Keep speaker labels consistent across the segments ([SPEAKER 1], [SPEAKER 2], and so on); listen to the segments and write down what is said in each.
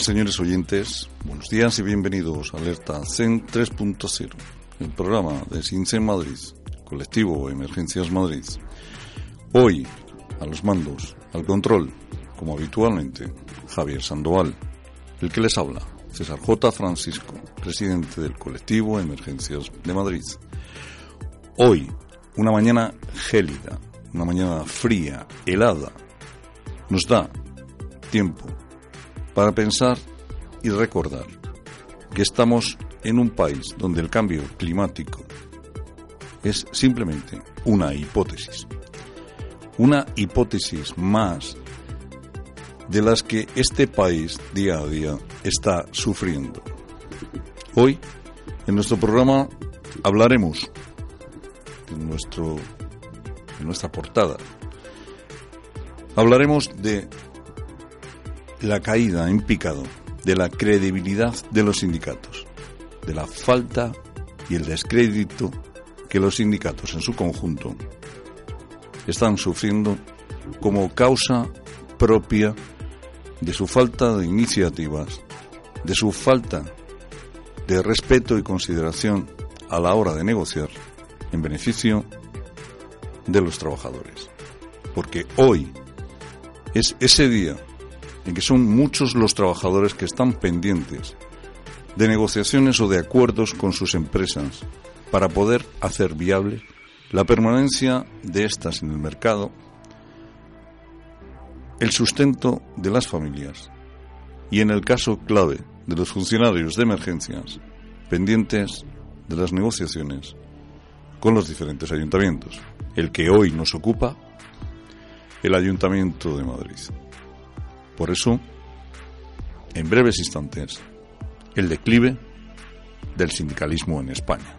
[SPEAKER 1] señores oyentes. Buenos días y bienvenidos a Alerta CEN 3.0, el programa de SINCEN Madrid, colectivo Emergencias Madrid. Hoy, a los mandos, al control, como habitualmente, Javier Sandoval. El que les habla, César J. Francisco, presidente del colectivo Emergencias de Madrid. Hoy, una mañana gélida, una mañana fría, helada, nos da tiempo para pensar y recordar que estamos en un país donde el cambio climático es simplemente una hipótesis. Una hipótesis más de las que este país día a día está sufriendo. Hoy, en nuestro programa, hablaremos en, nuestro, nuestra portada. Hablaremos de la caída en picado de la credibilidad de los sindicatos, de la falta y el descrédito que los sindicatos en su conjunto están sufriendo como causa propia de su falta de iniciativas, de su falta de respeto y consideración a la hora de negociar en beneficio de los trabajadores. Porque hoy es ese día en que son muchos los trabajadores que están pendientes de negociaciones o de acuerdos con sus empresas para poder hacer viable la permanencia de estas en el mercado, el sustento de las familias y, en el caso clave de los funcionarios de emergencias, pendientes de las negociaciones con los diferentes ayuntamientos, el que hoy nos ocupa, el Ayuntamiento de Madrid. Por eso, en breves instantes, el declive del sindicalismo en España.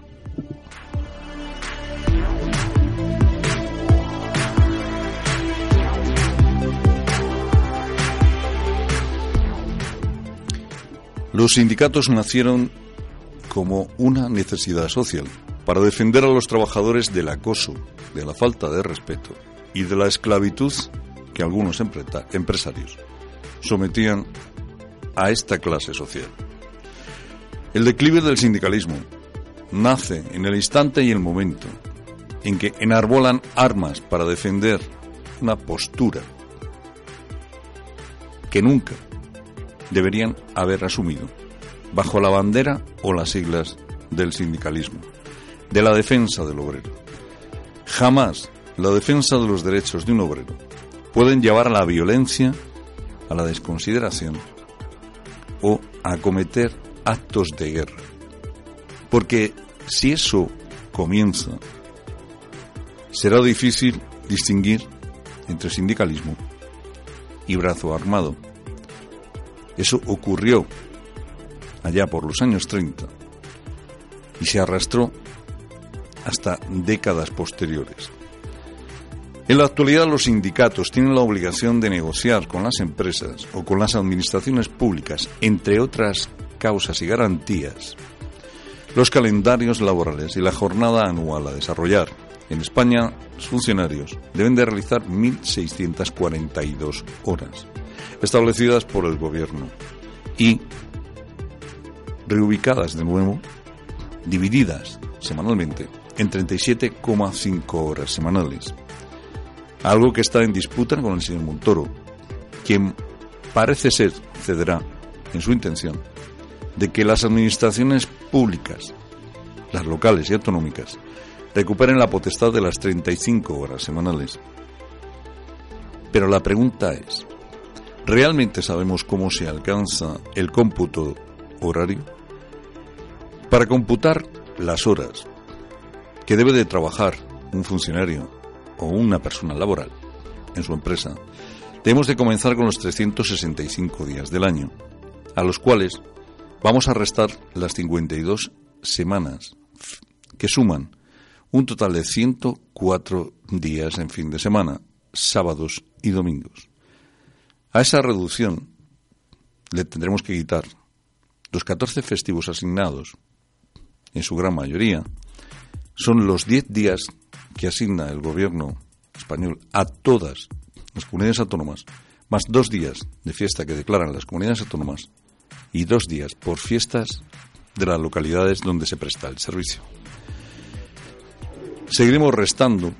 [SPEAKER 1] Los sindicatos nacieron como una necesidad social para defender a los trabajadores del acoso, de la falta de respeto y de la esclavitud que algunos empresarios sometían a esta clase social. El declive del sindicalismo nace en el instante y el momento en que enarbolan armas para defender una postura que nunca deberían haber asumido bajo la bandera o las siglas del sindicalismo, de la defensa del obrero. Jamás la defensa de los derechos de un obrero pueden llevar a la violencia a la desconsideración o a cometer actos de guerra. Porque si eso comienza, será difícil distinguir entre sindicalismo y brazo armado. Eso ocurrió allá por los años 30 y se arrastró hasta décadas posteriores. En la actualidad los sindicatos tienen la obligación de negociar con las empresas o con las administraciones públicas, entre otras causas y garantías, los calendarios laborales y la jornada anual a desarrollar. En España, los funcionarios deben de realizar 1.642 horas, establecidas por el Gobierno, y reubicadas de nuevo, divididas semanalmente, en 37,5 horas semanales algo que está en disputa con el señor Montoro, quien parece ser cederá en su intención de que las administraciones públicas las locales y autonómicas, recuperen la potestad de las 35 horas semanales. Pero la pregunta es, ¿realmente sabemos cómo se alcanza el cómputo horario? Para computar las horas que debe de trabajar un funcionario o una persona laboral en su empresa, debemos de comenzar con los 365 días del año, a los cuales vamos a restar las 52 semanas que suman un total de 104 días en fin de semana, sábados y domingos. A esa reducción le tendremos que quitar los 14 festivos asignados, en su gran mayoría, son los 10 días que asigna el gobierno español a todas las comunidades autónomas, más dos días de fiesta que declaran las comunidades autónomas y dos días por fiestas de las localidades donde se presta el servicio. Seguiremos restando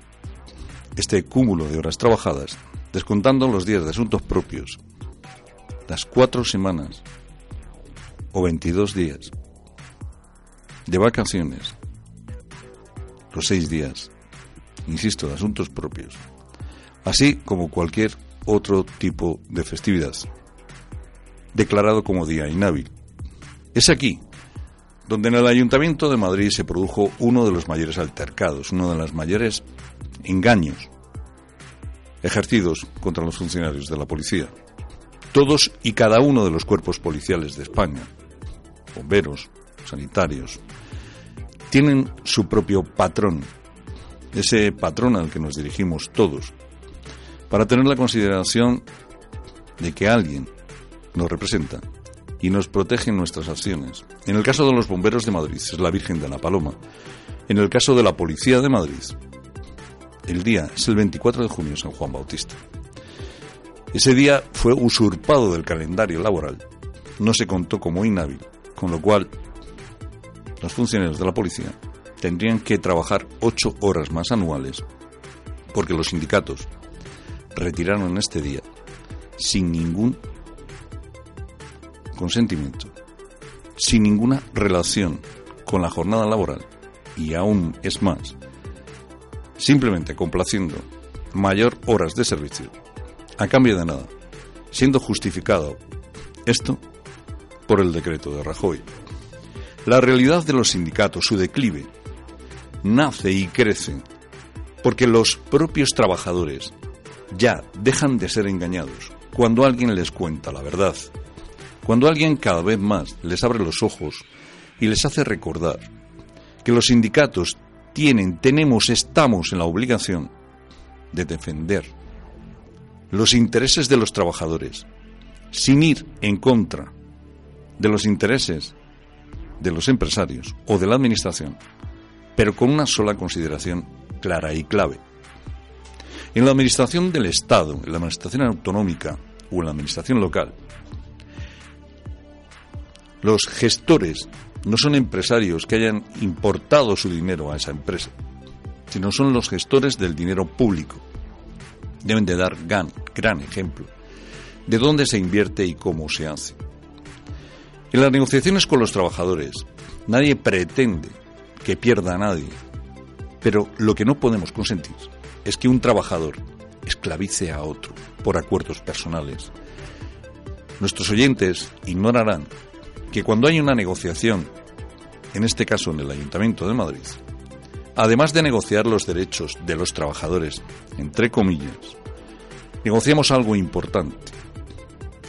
[SPEAKER 1] este cúmulo de horas trabajadas, descontando los días de asuntos propios, las cuatro semanas o 22 días de vacaciones, los seis días, insisto, de asuntos propios, así como cualquier otro tipo de festividad, declarado como día inhábil. Es aquí donde en el Ayuntamiento de Madrid se produjo uno de los mayores altercados, uno de los mayores engaños ejercidos contra los funcionarios de la policía. Todos y cada uno de los cuerpos policiales de España, bomberos, sanitarios, tienen su propio patrón, ese patrón al que nos dirigimos todos, para tener la consideración de que alguien nos representa y nos protege en nuestras acciones. En el caso de los bomberos de Madrid es la Virgen de la Paloma. En el caso de la Policía de Madrid, el día es el 24 de junio, San Juan Bautista. Ese día fue usurpado del calendario laboral, no se contó como inhábil, con lo cual los funcionarios de la policía tendrían que trabajar ocho horas más anuales, porque los sindicatos retiraron este día sin ningún consentimiento, sin ninguna relación con la jornada laboral, y aún es más, simplemente complaciendo mayor horas de servicio, a cambio de nada, siendo justificado esto por el decreto de Rajoy. La realidad de los sindicatos, su declive, nace y crece porque los propios trabajadores ya dejan de ser engañados cuando alguien les cuenta la verdad cuando alguien cada vez más les abre los ojos y les hace recordar que los sindicatos tienen, tenemos, estamos en la obligación de defender los intereses de los trabajadores, sin ir en contra de los intereses de los empresarios o de la administración, pero con una sola consideración clara y clave. En la administración del Estado, en la administración autonómica o en la administración local, los gestores no son empresarios que hayan importado su dinero a esa empresa, sino son los gestores del dinero público. Deben de dar gran, gran ejemplo de dónde se invierte y cómo se hace. En las negociaciones con los trabajadores, nadie pretende que pierda a nadie, pero lo que no podemos consentir es que un trabajador esclavice a otro por acuerdos personales. Nuestros oyentes ignorarán que cuando hay una negociación, en este caso en el Ayuntamiento de Madrid, además de negociar los derechos de los trabajadores, entre comillas, negociamos algo importante.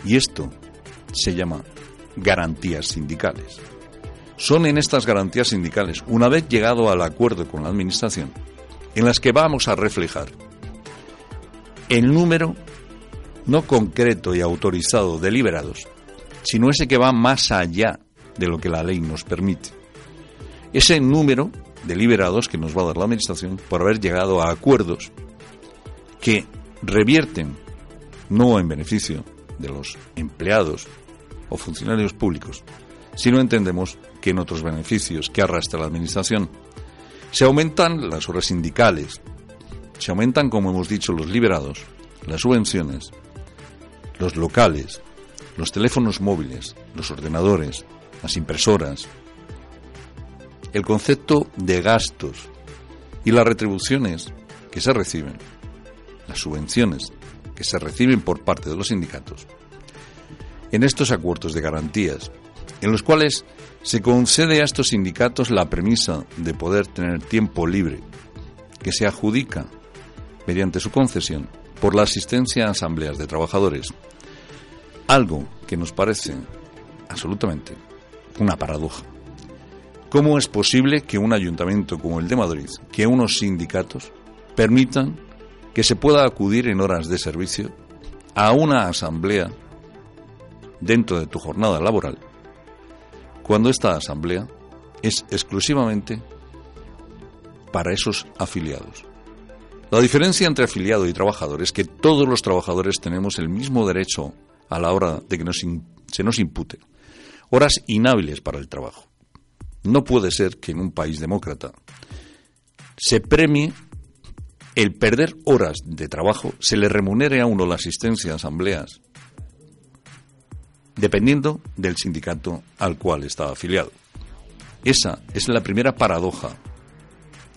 [SPEAKER 1] Y esto se llama garantías sindicales. Son en estas garantías sindicales, una vez llegado al acuerdo con la Administración, en las que vamos a reflejar el número no concreto y autorizado de liberados sino ese que va más allá de lo que la ley nos permite. Ese número de liberados que nos va a dar la Administración por haber llegado a acuerdos que revierten no en beneficio de los empleados o funcionarios públicos, sino entendemos que en otros beneficios que arrastra la Administración. Se aumentan las horas sindicales, se aumentan, como hemos dicho, los liberados, las subvenciones, los locales, los teléfonos móviles, los ordenadores, las impresoras, el concepto de gastos y las retribuciones que se reciben, las subvenciones que se reciben por parte de los sindicatos, en estos acuerdos de garantías, en los cuales se concede a estos sindicatos la premisa de poder tener tiempo libre, que se adjudica mediante su concesión por la asistencia a asambleas de trabajadores, algo que nos parece absolutamente una paradoja. ¿Cómo es posible que un ayuntamiento como el de Madrid, que unos sindicatos, permitan que se pueda acudir en horas de servicio a una asamblea dentro de tu jornada laboral, cuando esta asamblea es exclusivamente para esos afiliados? La diferencia entre afiliado y trabajador es que todos los trabajadores tenemos el mismo derecho a la hora de que se nos impute horas inhábiles para el trabajo. No puede ser que en un país demócrata se premie el perder horas de trabajo, se le remunere a uno la asistencia a asambleas, dependiendo del sindicato al cual está afiliado. Esa es la primera paradoja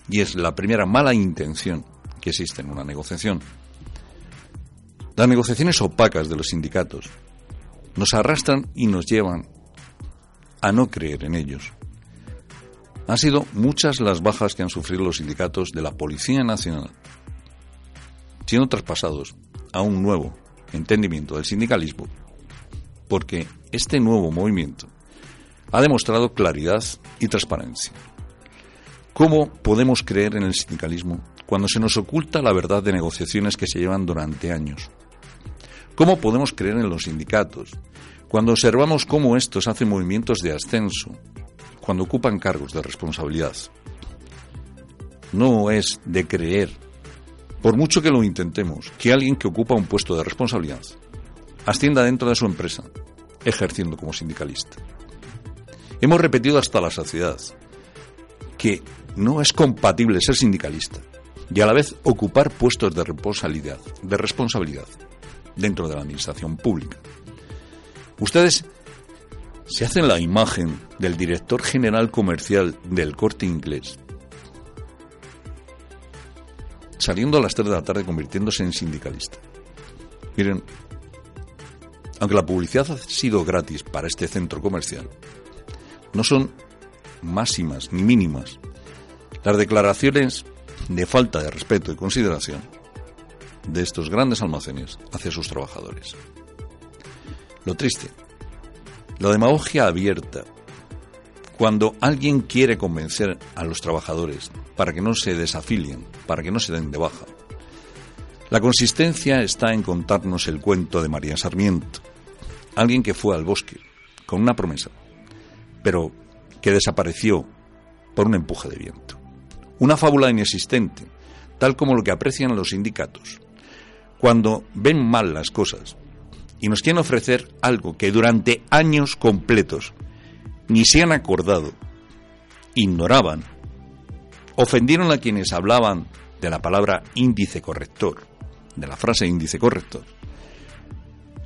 [SPEAKER 1] y es la primera mala intención que existe en una negociación. Las negociaciones opacas de los sindicatos nos arrastran y nos llevan a no creer en ellos. Han sido muchas las bajas que han sufrido los sindicatos de la Policía Nacional, siendo traspasados a un nuevo entendimiento del sindicalismo, porque este nuevo movimiento ha demostrado claridad y transparencia. ¿Cómo podemos creer en el sindicalismo cuando se nos oculta la verdad de negociaciones que se llevan durante años? ¿Cómo podemos creer en los sindicatos cuando observamos cómo estos hacen movimientos de ascenso, cuando ocupan cargos de responsabilidad? No es de creer, por mucho que lo intentemos, que alguien que ocupa un puesto de responsabilidad ascienda dentro de su empresa, ejerciendo como sindicalista. Hemos repetido hasta la saciedad que no es compatible ser sindicalista y a la vez ocupar puestos de responsabilidad, de responsabilidad dentro de la administración pública. Ustedes se hacen la imagen del director general comercial del corte inglés, saliendo a las 3 de la tarde convirtiéndose en sindicalista. Miren, aunque la publicidad ha sido gratis para este centro comercial, no son máximas ni mínimas las declaraciones de falta de respeto y consideración de estos grandes almacenes hacia sus trabajadores. Lo triste, la demagogia abierta, cuando alguien quiere convencer a los trabajadores para que no se desafilien, para que no se den de baja. La consistencia está en contarnos el cuento de María Sarmiento, alguien que fue al bosque con una promesa, pero que desapareció por un empuje de viento. Una fábula inexistente, tal como lo que aprecian los sindicatos, cuando ven mal las cosas y nos quieren ofrecer algo que durante años completos ni se han acordado, ignoraban, ofendieron a quienes hablaban de la palabra índice corrector, de la frase índice corrector,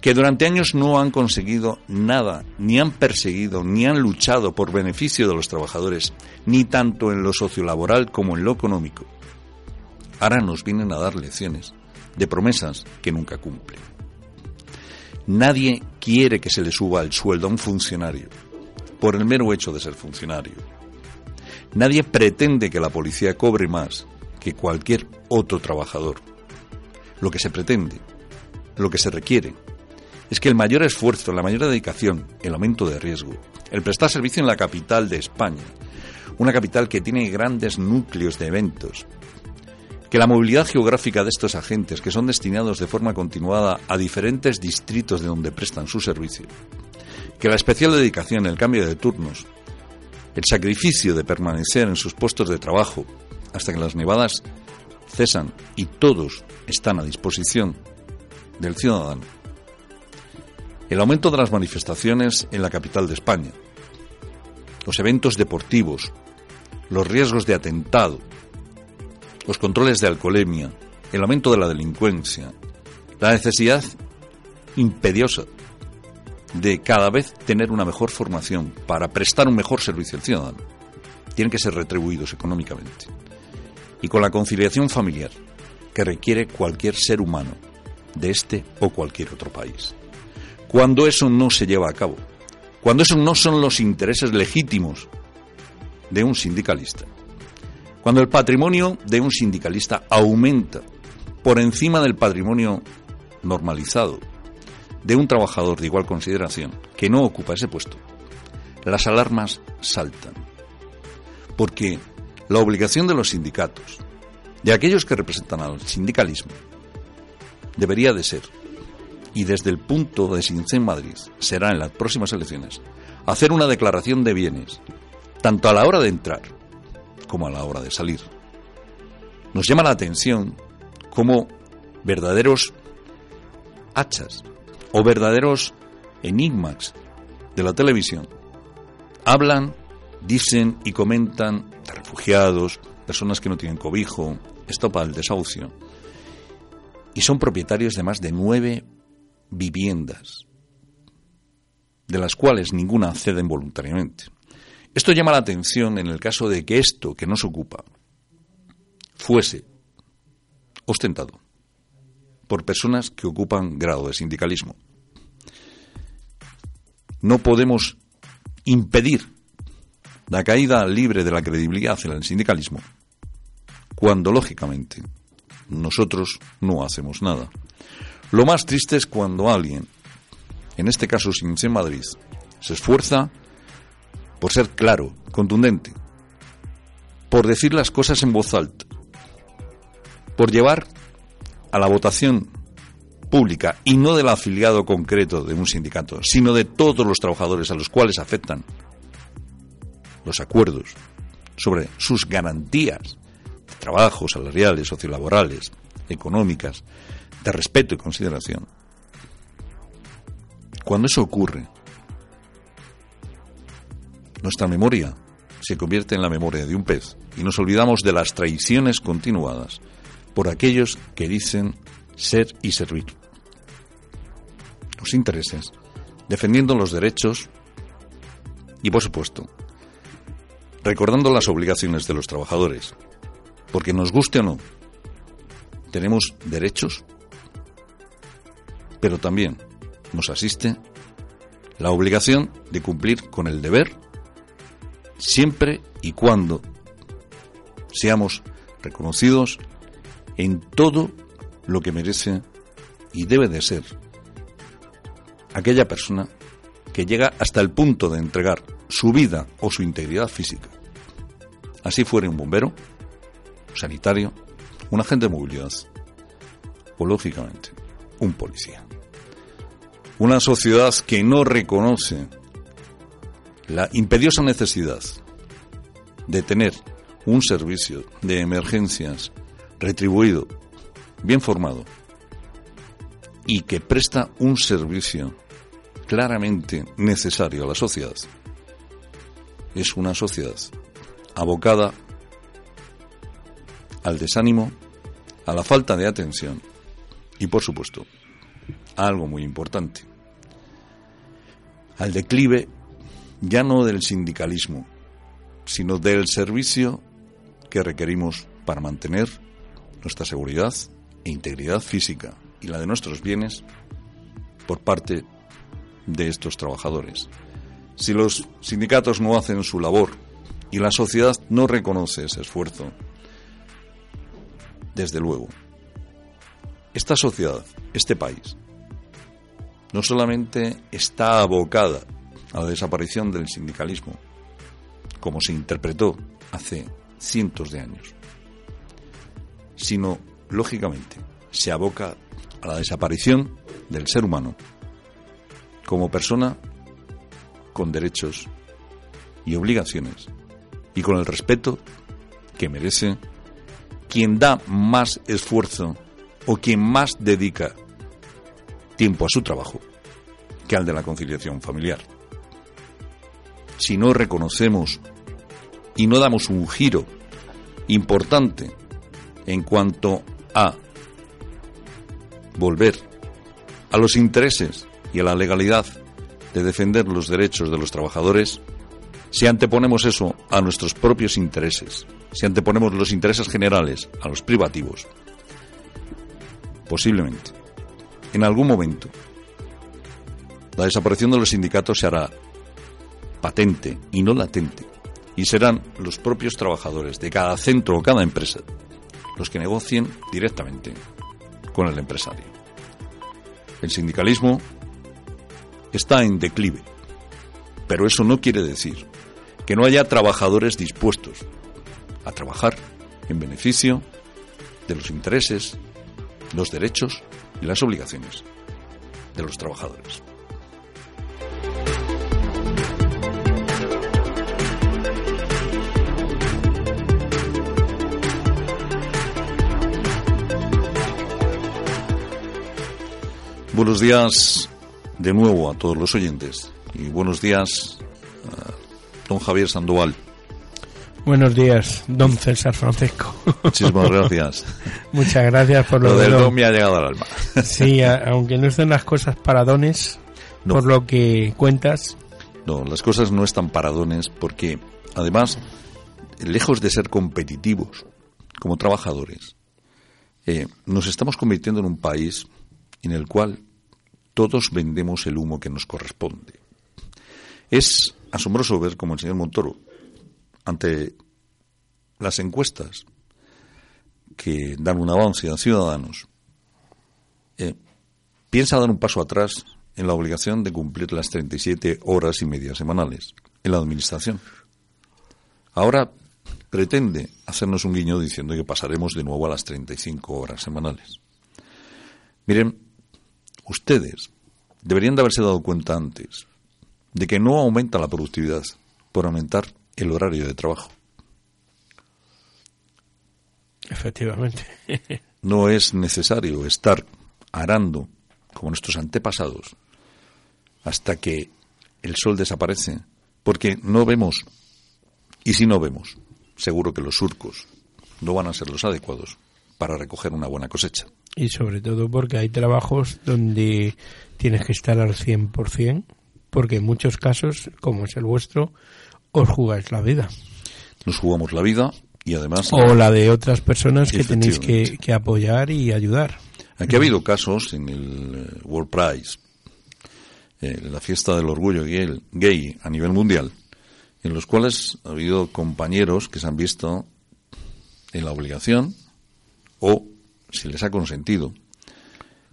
[SPEAKER 1] que durante años no han conseguido nada, ni han perseguido, ni han luchado por beneficio de los trabajadores, ni tanto en lo sociolaboral como en lo económico. Ahora nos vienen a dar lecciones de promesas que nunca cumplen. Nadie quiere que se le suba el sueldo a un funcionario por el mero hecho de ser funcionario. Nadie pretende que la policía cobre más que cualquier otro trabajador. Lo que se pretende, lo que se requiere, es que el mayor esfuerzo, la mayor dedicación, el aumento de riesgo, el prestar servicio en la capital de España, una capital que tiene grandes núcleos de eventos, que la movilidad geográfica de estos agentes, que son destinados de forma continuada a diferentes distritos de donde prestan su servicio, que la especial dedicación, el cambio de turnos, el sacrificio de permanecer en sus puestos de trabajo hasta que las nevadas cesan y todos están a disposición del ciudadano. El aumento de las manifestaciones en la capital de España, los eventos deportivos, los riesgos de atentado, los controles de alcoholemia, el aumento de la delincuencia, la necesidad imperiosa de cada vez tener una mejor formación para prestar un mejor servicio al ciudadano. tienen que ser retribuidos económicamente. Y con la conciliación familiar que requiere cualquier ser humano de este o cualquier otro país. Cuando eso no se lleva a cabo, cuando esos no son los intereses legítimos de un sindicalista, cuando el patrimonio de un sindicalista aumenta por encima del patrimonio normalizado de un trabajador de igual consideración que no ocupa ese puesto, las alarmas saltan. Porque la obligación de los sindicatos, de aquellos que representan al sindicalismo, debería de ser, y desde el punto de Sincen Madrid será en las próximas elecciones, hacer una declaración de bienes, tanto a la hora de entrar como a la hora de salir. Nos llama la atención cómo verdaderos hachas o verdaderos enigmas de la televisión hablan, dicen y comentan refugiados, personas que no tienen cobijo, estopa el desahucio, y son propietarios de más de nueve viviendas, de las cuales ninguna ceden voluntariamente. Esto llama la atención en el caso de que esto que nos ocupa fuese ostentado por personas que ocupan grado de sindicalismo. No podemos impedir la caída libre de la credibilidad en el sindicalismo cuando, lógicamente, nosotros no hacemos nada. Lo más triste es cuando alguien, en este caso Sincen Madrid, se esfuerza por ser claro, contundente, por decir las cosas en voz alta, por llevar a la votación pública y no del afiliado concreto de un sindicato, sino de todos los trabajadores a los cuales afectan los acuerdos sobre sus garantías de trabajo, salariales, sociolaborales, económicas, de respeto y consideración. Cuando eso ocurre, nuestra memoria se convierte en la memoria de un pez y nos olvidamos de las traiciones continuadas por aquellos que dicen ser y servir. Los intereses, defendiendo los derechos y, por supuesto, recordando las obligaciones de los trabajadores, porque nos guste o no, tenemos derechos, pero también nos asiste la obligación de cumplir con el deber siempre y cuando seamos reconocidos en todo lo que merece y debe de ser aquella persona que llega hasta el punto de entregar su vida o su integridad física. Así fuera un bombero, sanitario, un agente de movilidad o, lógicamente, un policía. Una sociedad que no reconoce la imperiosa necesidad de tener un servicio de emergencias retribuido, bien formado y que presta un servicio claramente necesario a la sociedad, es una sociedad abocada al desánimo, a la falta de atención y, por supuesto, a algo muy importante, al declive ya no del sindicalismo, sino del servicio que requerimos para mantener nuestra seguridad e integridad física y la de nuestros bienes por parte de estos trabajadores. Si los sindicatos no hacen su labor y la sociedad no reconoce ese esfuerzo, desde luego, esta sociedad, este país, no solamente está abocada a la desaparición del sindicalismo, como se interpretó hace cientos de años, sino, lógicamente, se aboca a la desaparición del ser humano como persona con derechos y obligaciones y con el respeto que merece quien da más esfuerzo o quien más dedica tiempo a su trabajo que al de la conciliación familiar. Si no reconocemos y no damos un giro importante en cuanto a volver a los intereses y a la legalidad de defender los derechos de los trabajadores, Si anteponemos eso a nuestros propios intereses, si anteponemos los intereses generales a los privativos, posiblemente, en algún momento, la desaparición de los sindicatos se hará patente y no latente, y serán los propios trabajadores de cada centro o cada empresa los que negocien directamente con el empresario. El sindicalismo está en declive, pero eso no quiere decir que no haya trabajadores dispuestos a trabajar en beneficio de los intereses, los derechos y las obligaciones de los trabajadores. Buenos días de nuevo a todos los oyentes y buenos días don Javier Sandoval.
[SPEAKER 2] Buenos días, don César Francisco.
[SPEAKER 1] Muchísimas gracias.
[SPEAKER 2] Muchas gracias por lo,
[SPEAKER 1] lo del
[SPEAKER 2] don.
[SPEAKER 1] don me ha llegado al alma.
[SPEAKER 2] Sí, a, aunque no estén las cosas para dones,
[SPEAKER 1] No.
[SPEAKER 2] por lo que cuentas,
[SPEAKER 1] No, las cosas no están paradones porque, además, lejos de ser competitivos como trabajadores, eh, nos estamos convirtiendo en un país en el cual todos vendemos el humo que nos corresponde. Es asombroso ver cómo el señor Montoro, ante las encuestas que dan un avance a ciudadanos, eh, piensa dar un paso atrás en la obligación de cumplir las 37 horas y media semanales en la administración. Ahora pretende hacernos un guiño diciendo que pasaremos de nuevo a las 35 horas semanales. Miren, ustedes deberían de haberse dado cuenta antes de que no aumenta la productividad por aumentar el horario de trabajo.
[SPEAKER 2] efectivamente.
[SPEAKER 1] No es necesario estar arando como nuestros antepasados hasta que el sol desaparece, porque no vemos, y si no vemos, seguro que los surcos no van a ser los adecuados para recoger una buena cosecha.
[SPEAKER 2] Y sobre todo porque hay trabajos donde tienes que estar al 100%, porque en muchos casos, como es el vuestro, os jugáis la vida.
[SPEAKER 1] Nos jugamos la vida y además
[SPEAKER 2] O la de otras personas que tenéis que, que apoyar y ayudar.
[SPEAKER 1] Aquí ha habido casos en el eh, World Prize, eh, la fiesta del orgullo gay, gay a nivel mundial, en los cuales ha habido compañeros que se han visto en la obligación o, si les ha consentido,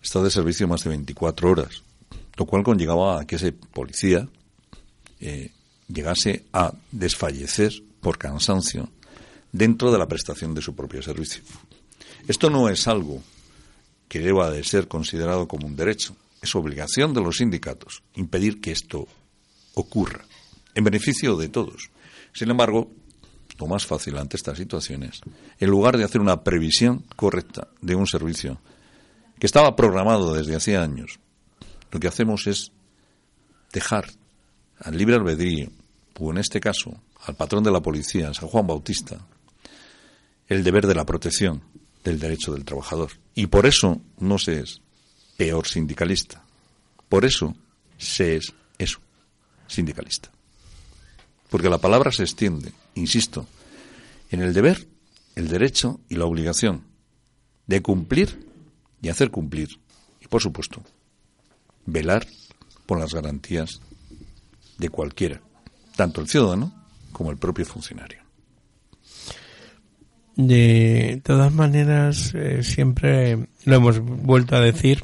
[SPEAKER 1] estar de servicio más de 24 horas, lo cual conllevaba a que ese policía eh, llegase a desfallecer por cansancio dentro de la prestación de su propio servicio. Esto no es algo que deba de ser considerado como un derecho. Es obligación de los sindicatos impedir que esto ocurra, en beneficio de todos. Sin embargo, lo más fácil ante estas situaciones, en lugar de hacer una previsión correcta de un servicio que estaba programado desde hacía años, lo que hacemos es dejar al libre albedrío, o en este caso al patrón de la policía, San Juan Bautista, el deber de la protección del derecho del trabajador. Y por eso no se es peor sindicalista. Por eso se es eso, sindicalista. Porque la palabra se extiende, insisto, en el deber, el derecho y la obligación de cumplir y hacer cumplir. Y por supuesto, velar por las garantías de cualquiera, tanto el ciudadano como el propio funcionario.
[SPEAKER 2] De todas maneras, eh, siempre lo hemos vuelto a decir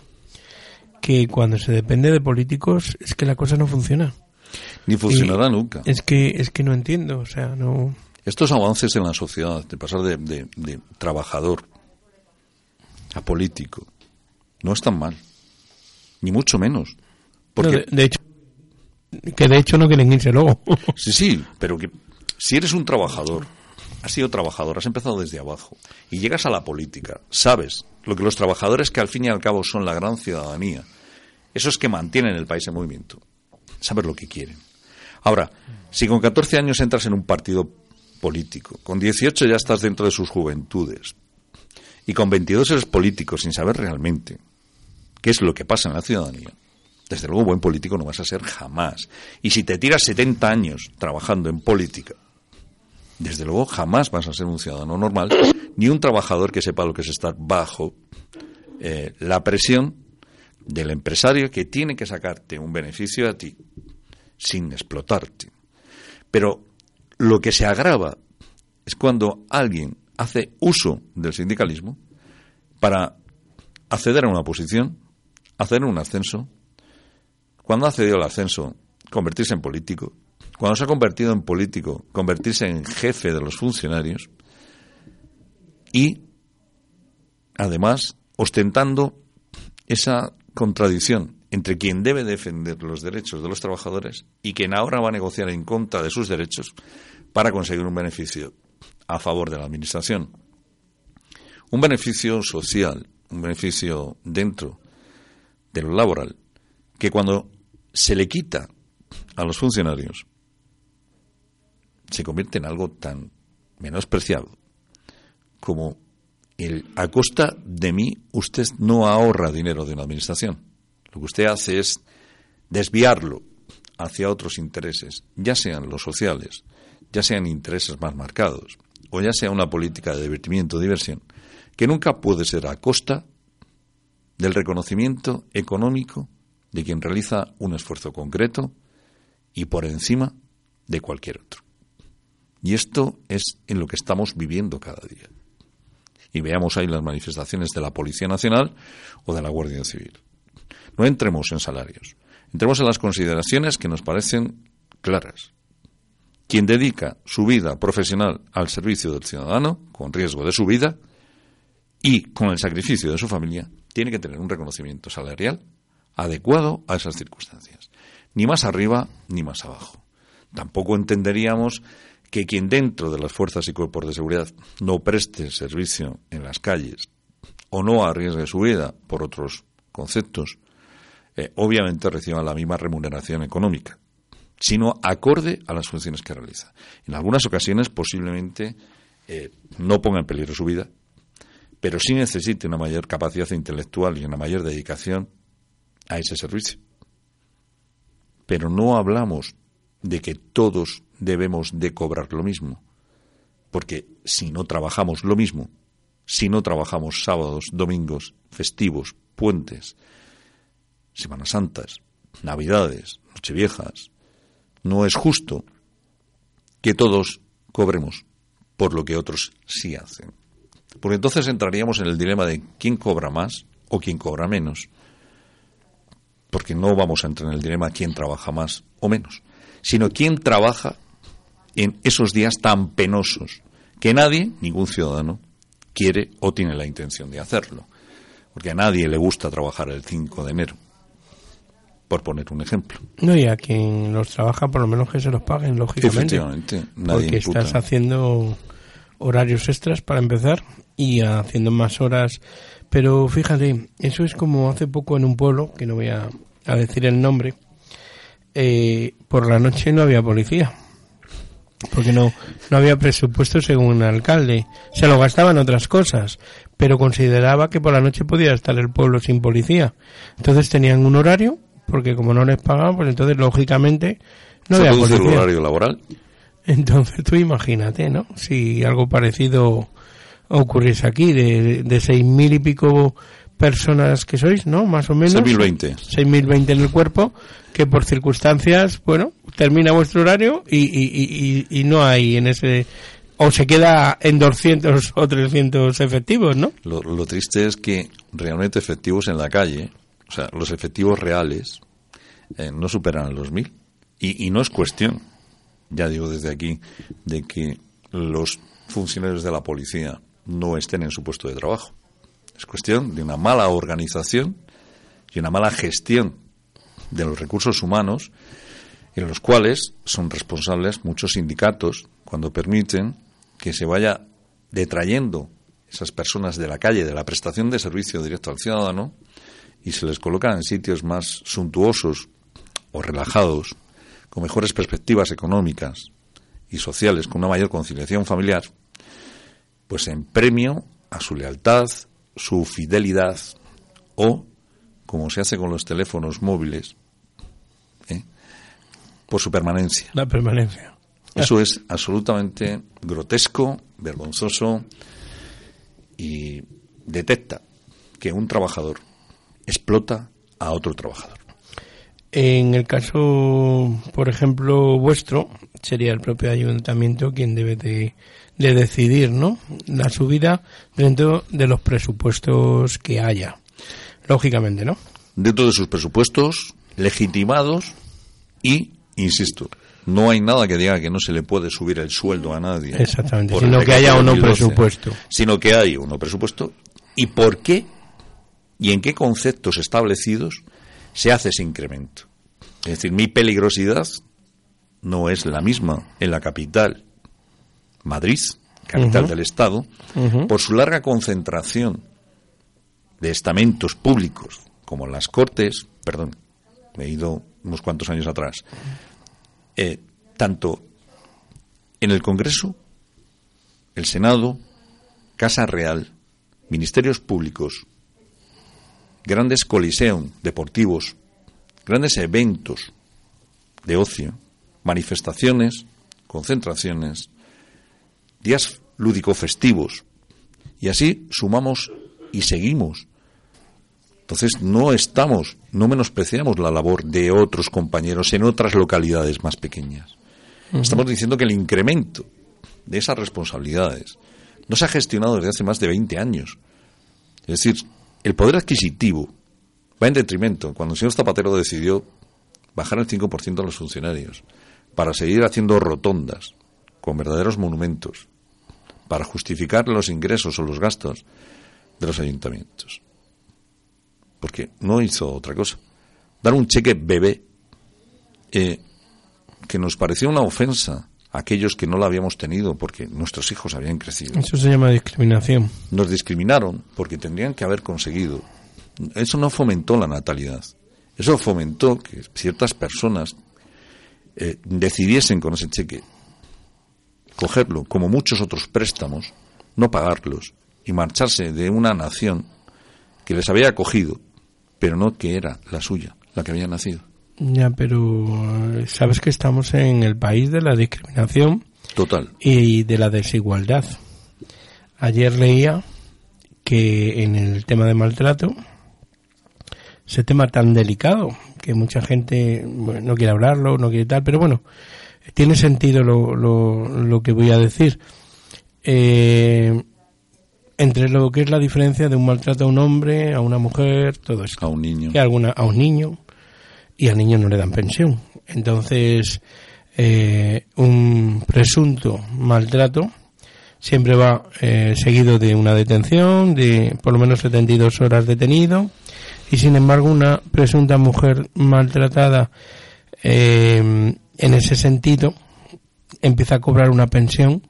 [SPEAKER 2] que cuando se depende de políticos es que la cosa no funciona.
[SPEAKER 1] Ni funcionará
[SPEAKER 2] Y
[SPEAKER 1] nunca.
[SPEAKER 2] Es que es que no entiendo, o sea, no
[SPEAKER 1] Estos avances en la sociedad, de pasar de, de- de trabajador a político, no están mal, ni mucho menos.
[SPEAKER 2] no,
[SPEAKER 1] Porque,
[SPEAKER 2] de, de hecho que de hecho no quieren irse luego.
[SPEAKER 1] sí, sí, pero que si eres un trabajador, has sido trabajador, has empezado desde abajo, y llegas a la política, sabes lo que los trabajadores, que al fin y al cabo son la gran ciudadanía, esos que mantienen el país en movimiento, sabes lo que quieren. Ahora, si con 14 años entras en un partido político, con 18 ya estás dentro de sus juventudes, y con 22 eres político sin saber realmente qué es lo que pasa en la ciudadanía, desde luego buen político no vas a ser jamás. Y si te tiras 70 años trabajando en política, desde luego jamás vas a ser un ciudadano normal, ni un trabajador que sepa lo que es estar bajo eh, la presión del empresario que tiene que sacarte un beneficio a ti sin explotarte. Pero lo que se agrava es cuando alguien hace uso del sindicalismo para acceder a una posición, hacer un ascenso, cuando ha accedido al ascenso, convertirse en político, cuando se ha convertido en político, convertirse en jefe de los funcionarios. Y, además, ostentando esa contradicción entre quien debe defender los derechos de los trabajadores y quien ahora va a negociar en contra de sus derechos para conseguir un beneficio a favor de la Administración. Un beneficio social, un beneficio dentro de lo laboral, que cuando se le quita a los funcionarios se convierte en algo tan menospreciado como el a costa de mí usted no ahorra dinero de una administración. Lo que usted hace es desviarlo hacia otros intereses, ya sean los sociales, ya sean intereses más marcados, o ya sea una política de divertimiento, diversión, que nunca puede ser a costa del reconocimiento económico de quien realiza un esfuerzo concreto y por encima de cualquier otro. Y esto es en lo que estamos viviendo cada día. Y veamos ahí las manifestaciones de la Policía Nacional o de la Guardia Civil. No entremos en salarios, entremos en las consideraciones que nos parecen claras. Quien dedica su vida profesional al servicio del ciudadano, con riesgo de su vida y con el sacrificio de su familia, tiene que tener un reconocimiento salarial adecuado a esas circunstancias. Ni más arriba ni más abajo. Tampoco entenderíamos que quien dentro de las fuerzas y cuerpos de seguridad no preste servicio en las calles o no arriesgue su vida por otros conceptos, eh, obviamente reciba la misma remuneración económica sino acorde a las funciones que realiza. En algunas ocasiones posiblemente eh, no ponga en peligro su vida, pero sí necesite una mayor capacidad intelectual y una mayor dedicación a ese servicio. Pero no hablamos de que todos debemos de cobrar lo mismo, porque si no trabajamos lo mismo, si no trabajamos sábados, domingos, festivos, puentes, Semanas Santas, Navidades, Nocheviejas, no es justo que todos cobremos por lo que otros sí hacen. Porque entonces entraríamos en el dilema de quién cobra más o quién cobra menos. Porque no vamos a entrar en el dilema quién trabaja más o menos, sino quién trabaja en esos días tan penosos que nadie, ningún ciudadano, quiere o tiene la intención de hacerlo. Porque a nadie le gusta trabajar el 5 de enero por poner un ejemplo.
[SPEAKER 2] No, y a quien los trabaja, por lo menos que se los paguen, lógicamente.
[SPEAKER 1] Efectivamente,
[SPEAKER 2] porque estás haciendo horarios extras para empezar y haciendo más horas. Pero fíjate, eso es como hace poco en un pueblo, que no voy a, decir el nombre, eh, por la noche no había policía. Porque no, no había presupuesto según el alcalde. Se lo gastaban otras cosas, pero consideraba que por la noche podía estar el pueblo sin policía. Entonces tenían un horario porque como no les pagaban, pues entonces lógicamente no
[SPEAKER 1] ¿Se
[SPEAKER 2] había policía.
[SPEAKER 1] el horario laboral?
[SPEAKER 2] Entonces tú imagínate, ¿no? Si algo parecido ocurriese aquí, de, de seis mil y pico personas que sois, ¿no? Más o menos.
[SPEAKER 1] 6.020.
[SPEAKER 2] 6.020 en el cuerpo, que por circunstancias, bueno, termina vuestro horario y, y, y, y no hay en ese... O se queda en 200 o 300 efectivos, ¿no?
[SPEAKER 1] Lo, lo triste es que realmente efectivos en la calle, o sea, los efectivos reales, eh, no superan los mil. Y, y no es cuestión, ya digo desde aquí, de que los funcionarios de la policía no estén en su puesto de trabajo. Es cuestión de una mala organización y una mala gestión de los recursos humanos en los cuales son responsables muchos sindicatos cuando permiten que se vaya detrayendo esas personas de la calle, de la prestación de servicio directo al ciudadano, y se les coloca en sitios más suntuosos o relajados, con mejores perspectivas económicas y sociales, con una mayor conciliación familiar, pues en premio a su lealtad, su fidelidad o, como se hace con los teléfonos móviles, por su permanencia.
[SPEAKER 2] La permanencia.
[SPEAKER 1] Eso es absolutamente grotesco, vergonzoso y detecta que un trabajador explota a otro trabajador.
[SPEAKER 2] En el caso, por ejemplo, vuestro, sería el propio ayuntamiento quien debe de, de decidir, ¿no? La subida dentro de los presupuestos que haya. Lógicamente, ¿no?
[SPEAKER 1] Dentro de sus presupuestos legitimados y, insisto, no hay nada que diga que no se le puede subir el sueldo a nadie.
[SPEAKER 2] Exactamente, sino que haya
[SPEAKER 1] decreto
[SPEAKER 2] o no
[SPEAKER 1] 2012,
[SPEAKER 2] presupuesto.
[SPEAKER 1] Sino que hay uno presupuesto. ¿Y por qué y en qué conceptos establecidos se hace ese incremento? Es decir, mi peligrosidad no es la misma en la capital, Madrid, capital del Estado, por su larga concentración de estamentos públicos, como las Cortes, perdón, me he ido unos cuantos años atrás, eh, tanto en el Congreso, el Senado, Casa Real, ministerios públicos, grandes coliseum deportivos, grandes eventos de ocio, manifestaciones, concentraciones, días lúdico-festivos, y así sumamos y seguimos. Entonces no estamos, no menospreciamos la labor de otros compañeros en otras localidades más pequeñas. Estamos diciendo que el incremento de esas responsabilidades no se ha gestionado desde hace más de 20 años. Es decir, el poder adquisitivo va en detrimento. Cuando el señor Zapatero decidió bajar el 5% a los funcionarios para seguir haciendo rotondas con verdaderos monumentos, para justificar los ingresos o los gastos de los ayuntamientos. Porque no hizo otra cosa. Dar un cheque bebé eh, que nos pareció una ofensa a aquellos que no la habíamos tenido porque nuestros hijos habían crecido.
[SPEAKER 2] Eso se llama discriminación.
[SPEAKER 1] Nos discriminaron porque tendrían que haber conseguido. Eso no fomentó la natalidad. Eso fomentó que ciertas personas eh, decidiesen con ese cheque cogerlo, como muchos otros préstamos, no pagarlos y marcharse de una nación que les había acogido, pero no que era la suya, la que había nacido.
[SPEAKER 2] Ya, pero eh, sabes que estamos en el país de la discriminación
[SPEAKER 1] Total.
[SPEAKER 2] y de la desigualdad. Ayer leía que en el tema de maltrato, ese tema tan delicado que mucha gente bueno, no quiere hablarlo, no quiere tal, pero bueno, tiene sentido lo, lo, lo que voy a decir. Eh, entre lo que es la diferencia de un maltrato a un hombre, a una mujer, todo esto
[SPEAKER 1] A un niño.
[SPEAKER 2] que alguna a un niño y al niño no le dan pensión. Entonces, eh, un presunto maltrato siempre va eh, seguido de una detención, de por lo menos 72 horas detenido, y sin embargo una presunta mujer maltratada eh, en ese sentido empieza a cobrar una pensión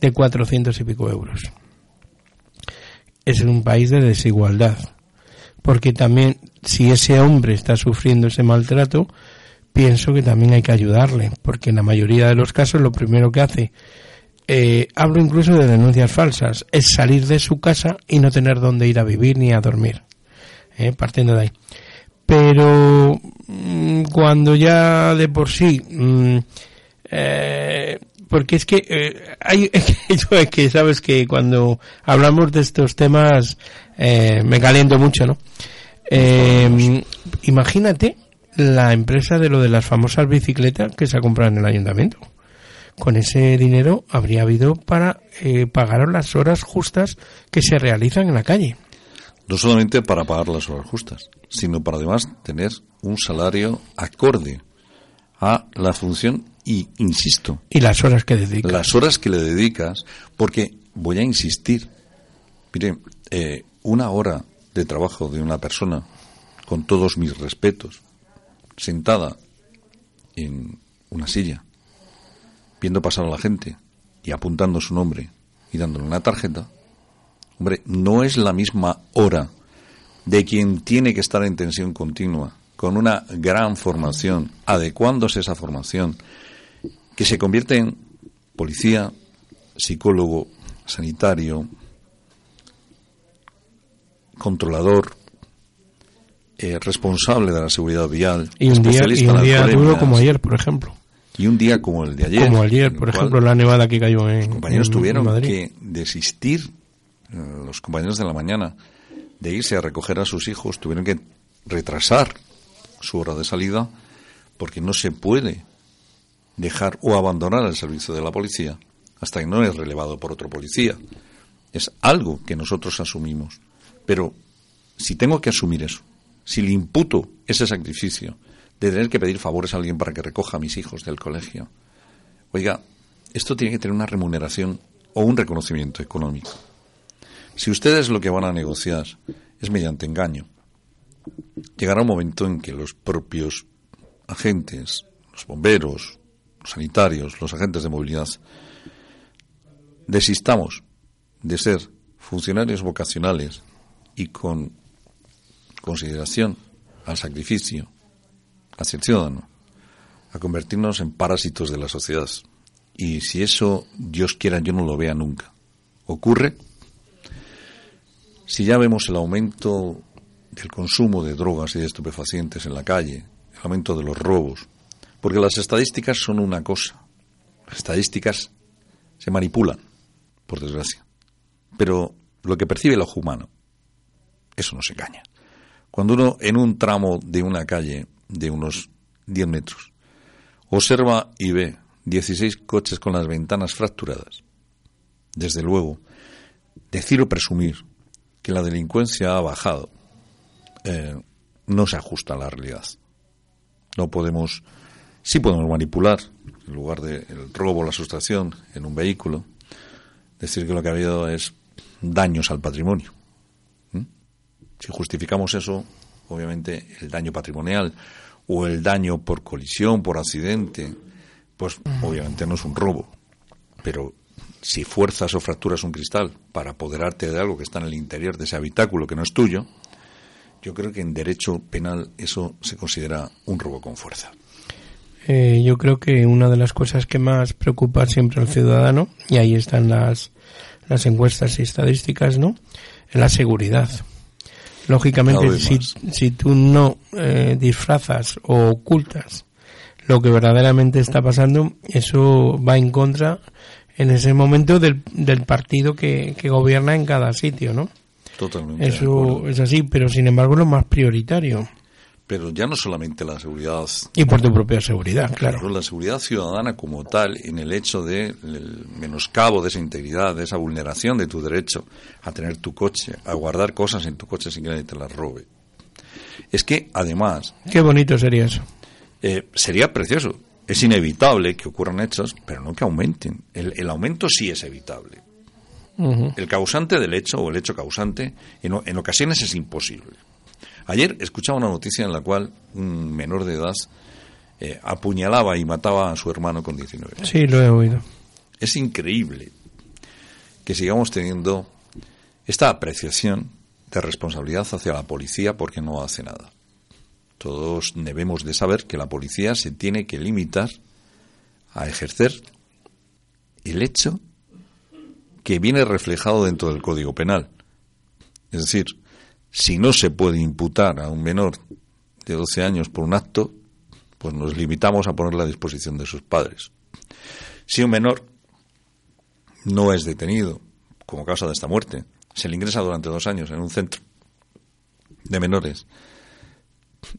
[SPEAKER 2] de 400 y pico euros. Es un país de desigualdad porque también si ese hombre está sufriendo ese maltrato, pienso que también hay que ayudarle, porque en la mayoría de los casos lo primero que hace, eh, hablo incluso de denuncias falsas, es salir de su casa y no tener dónde ir a vivir ni a dormir, eh, partiendo de ahí. Pero mm, cuando ya de por sí, mm, eh, porque es que eh, hay yo es que sabes que cuando hablamos de estos temas eh, me caliento mucho, ¿no? Eh, imagínate la empresa de lo de las famosas bicicletas que se ha comprado en el ayuntamiento. Con ese dinero habría habido para eh, pagar las horas justas que se realizan en la calle.
[SPEAKER 1] No solamente para pagar las horas justas, sino para además tener un salario acorde a la función y, insisto,
[SPEAKER 2] Y las horas que dedican.
[SPEAKER 1] las horas que le dedicas, porque voy a insistir, mire, eh, una hora de trabajo de una persona, con todos mis respetos, sentada en una silla, viendo pasar a la gente y apuntando su nombre y dándole una tarjeta, hombre, no es la misma hora de quien tiene que estar en tensión continua, con una gran formación, adecuándose a esa formación, que se convierte en policía, psicólogo, sanitario, controlador, eh, responsable de la seguridad vial,
[SPEAKER 2] Y un día, y un día duro como ayer, por ejemplo.
[SPEAKER 1] Y un día como el de ayer.
[SPEAKER 2] Como ayer, por ejemplo, la nevada que cayó en.
[SPEAKER 1] Los compañeros tuvieron
[SPEAKER 2] Madrid.
[SPEAKER 1] que desistir, los compañeros de la mañana, de irse a recoger a sus hijos, tuvieron que retrasar su hora de salida porque no se puede dejar o abandonar el servicio de la policía hasta que no es relevado por otro policía. Es algo que nosotros asumimos. Pero si tengo que asumir eso, si le imputo ese sacrificio de tener que pedir favores a alguien para que recoja a mis hijos del colegio, oiga, esto tiene que tener una remuneración o un reconocimiento económico. Si ustedes lo que van a negociar es mediante engaño, llegará un momento en que los propios agentes, los bomberos, los sanitarios, los agentes de movilidad, desistamos de ser funcionarios vocacionales y con consideración al sacrificio hacia el ciudadano, a convertirnos en parásitos de la sociedad. Y si eso, Dios quiera, yo no lo vea nunca, ocurre, si ya vemos el aumento del consumo de drogas y de estupefacientes en la calle, el aumento de los robos, porque las estadísticas son una cosa, las estadísticas se manipulan, por desgracia, pero lo que percibe el ojo humano, eso no se engaña. Cuando uno en un tramo de una calle de unos 10 metros observa y ve 16 coches con las ventanas fracturadas, desde luego, decir o presumir que la delincuencia ha bajado eh, no se ajusta a la realidad. No podemos, sí podemos manipular, en lugar del robo o la sustracción en un vehículo, decir que lo que ha habido es daños al patrimonio. Si justificamos eso, obviamente el daño patrimonial o el daño por colisión, por accidente, pues obviamente no es un robo. Pero si fuerzas o fracturas un cristal para apoderarte de algo que está en el interior de ese habitáculo que no es tuyo, yo creo que en derecho penal eso se considera un robo con fuerza.
[SPEAKER 2] Eh, yo creo que una de las cosas que más preocupa siempre al ciudadano, y ahí están las, las encuestas y estadísticas, ¿no? Es la seguridad. Lógicamente, si, si, tú no eh, disfrazas o ocultas lo que verdaderamente está pasando, eso va en contra en ese momento del, del partido que, que gobierna en cada sitio, ¿no?
[SPEAKER 1] Totalmente.
[SPEAKER 2] Eso es así, pero sin embargo lo más prioritario.
[SPEAKER 1] Pero ya no solamente la seguridad.
[SPEAKER 2] Y por tu propia seguridad, claro.
[SPEAKER 1] Pero la seguridad ciudadana como tal, en el hecho de el menoscabo de esa integridad, de esa vulneración de tu derecho a tener tu coche, a guardar cosas en tu coche sin que nadie te las robe. Es que, además.
[SPEAKER 2] Qué bonito sería eso.
[SPEAKER 1] Eh, sería precioso. Es inevitable que ocurran hechos, pero no que aumenten. El, el aumento sí es evitable. Uh -huh. El causante del hecho o el hecho causante en, en, ocasiones es imposible. Ayer escuchaba una noticia en la cual un menor de edad eh, apuñalaba y mataba a su hermano con 19 años.
[SPEAKER 2] Sí, lo he oído.
[SPEAKER 1] Es increíble que sigamos teniendo esta apreciación de responsabilidad hacia la policía porque no hace nada. Todos debemos de saber que la policía se tiene que limitar a ejercer el hecho que viene reflejado dentro del Código Penal. Es decir, si no se puede imputar a un menor de 12 años por un acto, pues nos limitamos a ponerla a disposición de sus padres. Si un menor no es detenido como causa de esta muerte, se le ingresa durante dos años en un centro de menores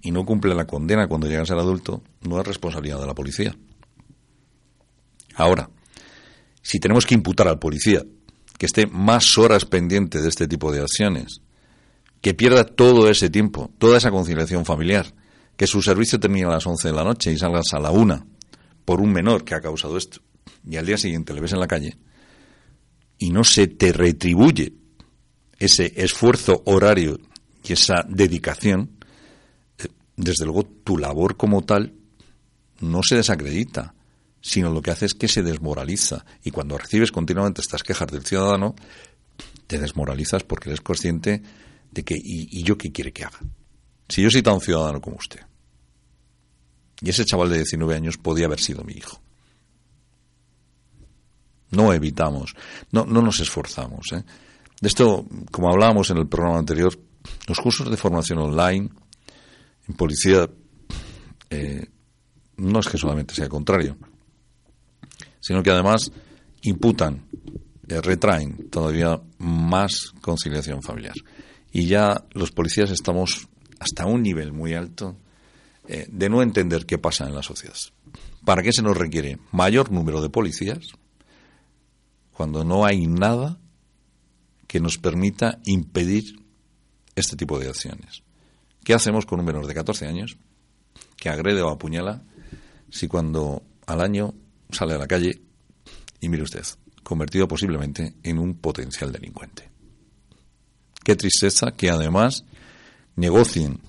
[SPEAKER 1] y no cumple la condena cuando llega a ser adulto, no es responsabilidad de la policía. Ahora, si tenemos que imputar al policía que esté más horas pendiente de este tipo de acciones, que pierda todo ese tiempo, toda esa conciliación familiar, que su servicio termine a las 11 de la noche y salgas a la una por un menor que ha causado esto, y al día siguiente le ves en la calle, y no se te retribuye ese esfuerzo horario y esa dedicación, desde luego tu labor como tal no se desacredita, sino lo que hace es que se desmoraliza. Y cuando recibes continuamente estas quejas del ciudadano, te desmoralizas porque eres consciente de que, ¿y, yo qué quiere que haga? Si yo soy tan ciudadano como usted, y ese chaval de 19 años podía haber sido mi hijo. No evitamos, no, no nos esforzamos. ¿eh? De esto, como hablábamos en el programa anterior, los cursos de formación online en policía eh, no es que solamente sea contrario, sino que además imputan, eh, retraen todavía más conciliación familiar. Y ya los policías estamos hasta un nivel muy alto eh, de no entender qué pasa en la sociedad. ¿Para qué se nos requiere mayor número de policías cuando no hay nada que nos permita impedir este tipo de acciones? ¿Qué hacemos con un menor de 14 años que agrede o apuñala si cuando al año sale a la calle y mire usted, convertido posiblemente en un potencial delincuente? Qué tristeza que además negocien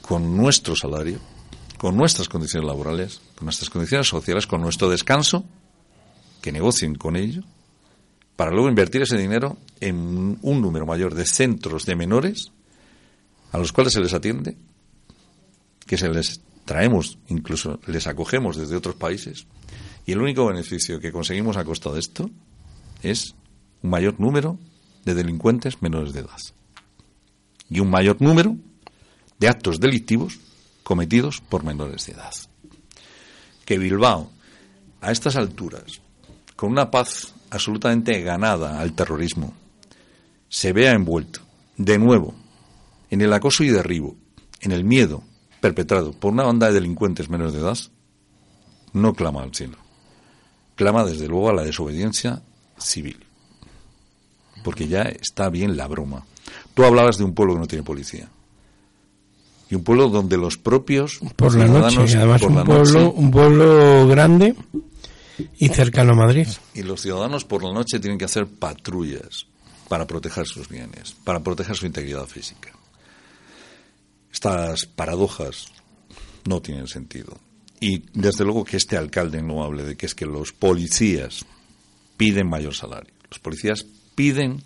[SPEAKER 1] con nuestro salario, con nuestras condiciones laborales, con nuestras condiciones sociales, con nuestro descanso, que negocien con ello, para luego invertir ese dinero en un número mayor de centros de menores a los cuales se les atiende, que se les traemos, incluso les acogemos desde otros países, y el único beneficio que conseguimos a costa de esto es un mayor número de delincuentes menores de edad y un mayor número de actos delictivos cometidos por menores de edad. Que Bilbao, a estas alturas, con una paz absolutamente ganada al terrorismo, se vea envuelto de nuevo en el acoso y derribo, en el miedo perpetrado por una banda de delincuentes menores de edad, no clama al cielo. Clama desde luego a la desobediencia civil. Porque ya está bien la broma. Tú hablabas de un pueblo que no tiene policía. Y un pueblo donde los propios
[SPEAKER 2] por la noche, además un pueblo, un pueblo grande y cercano a Madrid.
[SPEAKER 1] Y los ciudadanos por la noche tienen que hacer patrullas para proteger sus bienes, para proteger su integridad física. Estas paradojas no tienen sentido. Y desde luego que este alcalde no hable de que es que los policías piden mayor salario. Los policías piden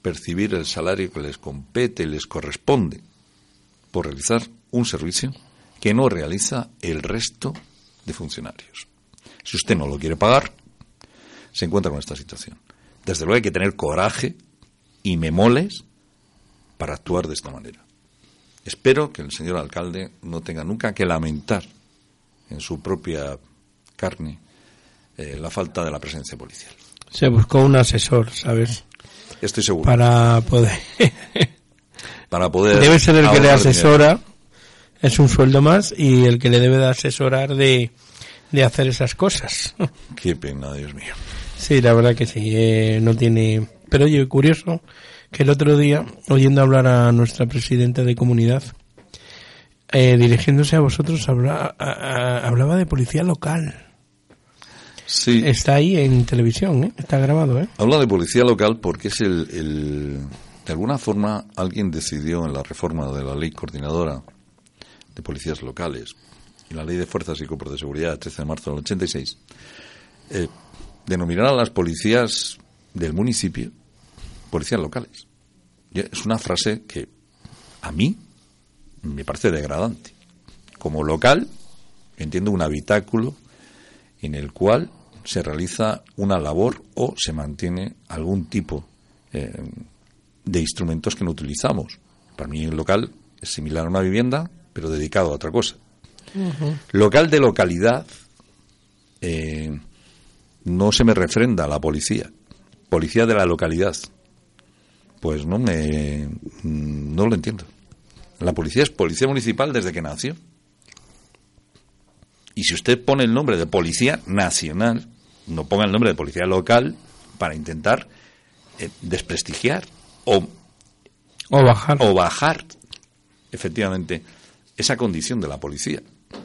[SPEAKER 1] percibir el salario que les compete, y les corresponde, por realizar un servicio que no realiza el resto de funcionarios. Si usted no lo quiere pagar, se encuentra con esta situación. Desde luego hay que tener coraje y memoles para actuar de esta manera. Espero que el señor alcalde no tenga nunca que lamentar en su propia carne eh, la falta de la presencia policial.
[SPEAKER 2] Se buscó un asesor, ¿sabes?
[SPEAKER 1] Estoy seguro.
[SPEAKER 2] Para poder.
[SPEAKER 1] para poder.
[SPEAKER 2] Debe ser el que le asesora, es un sueldo más, y el que le debe de asesorar de, de hacer esas cosas.
[SPEAKER 1] Qué pena, Dios mío.
[SPEAKER 2] Sí, la verdad que sí, eh, no tiene. Pero oye, curioso que el otro día, oyendo hablar a nuestra presidenta de comunidad, eh, dirigiéndose a vosotros, hablaba de policía local.
[SPEAKER 1] Sí.
[SPEAKER 2] Está ahí en televisión, ¿eh? está grabado. ¿eh?
[SPEAKER 1] Habla de policía local porque es el, el, De alguna forma, alguien decidió en la reforma de la ley coordinadora de policías locales y la ley de fuerzas y cuerpos de seguridad del 13 de marzo del 86, eh, denominar a las policías del municipio policías locales. Es una frase que a mí me parece degradante. Como local, entiendo un habitáculo en el cual se realiza una labor o se mantiene algún tipo eh, de instrumentos que no utilizamos. Para mí un local es similar a una vivienda, pero dedicado a otra cosa. Local de localidad eh, no se me refrenda a la policía. Policía de la localidad pues no me no lo entiendo. La policía es policía municipal desde que nació. Y si usted pone el nombre de policía nacional, no ponga el nombre de policía local para intentar eh, desprestigiar o
[SPEAKER 2] o bajar
[SPEAKER 1] o bajar efectivamente esa condición de la policía,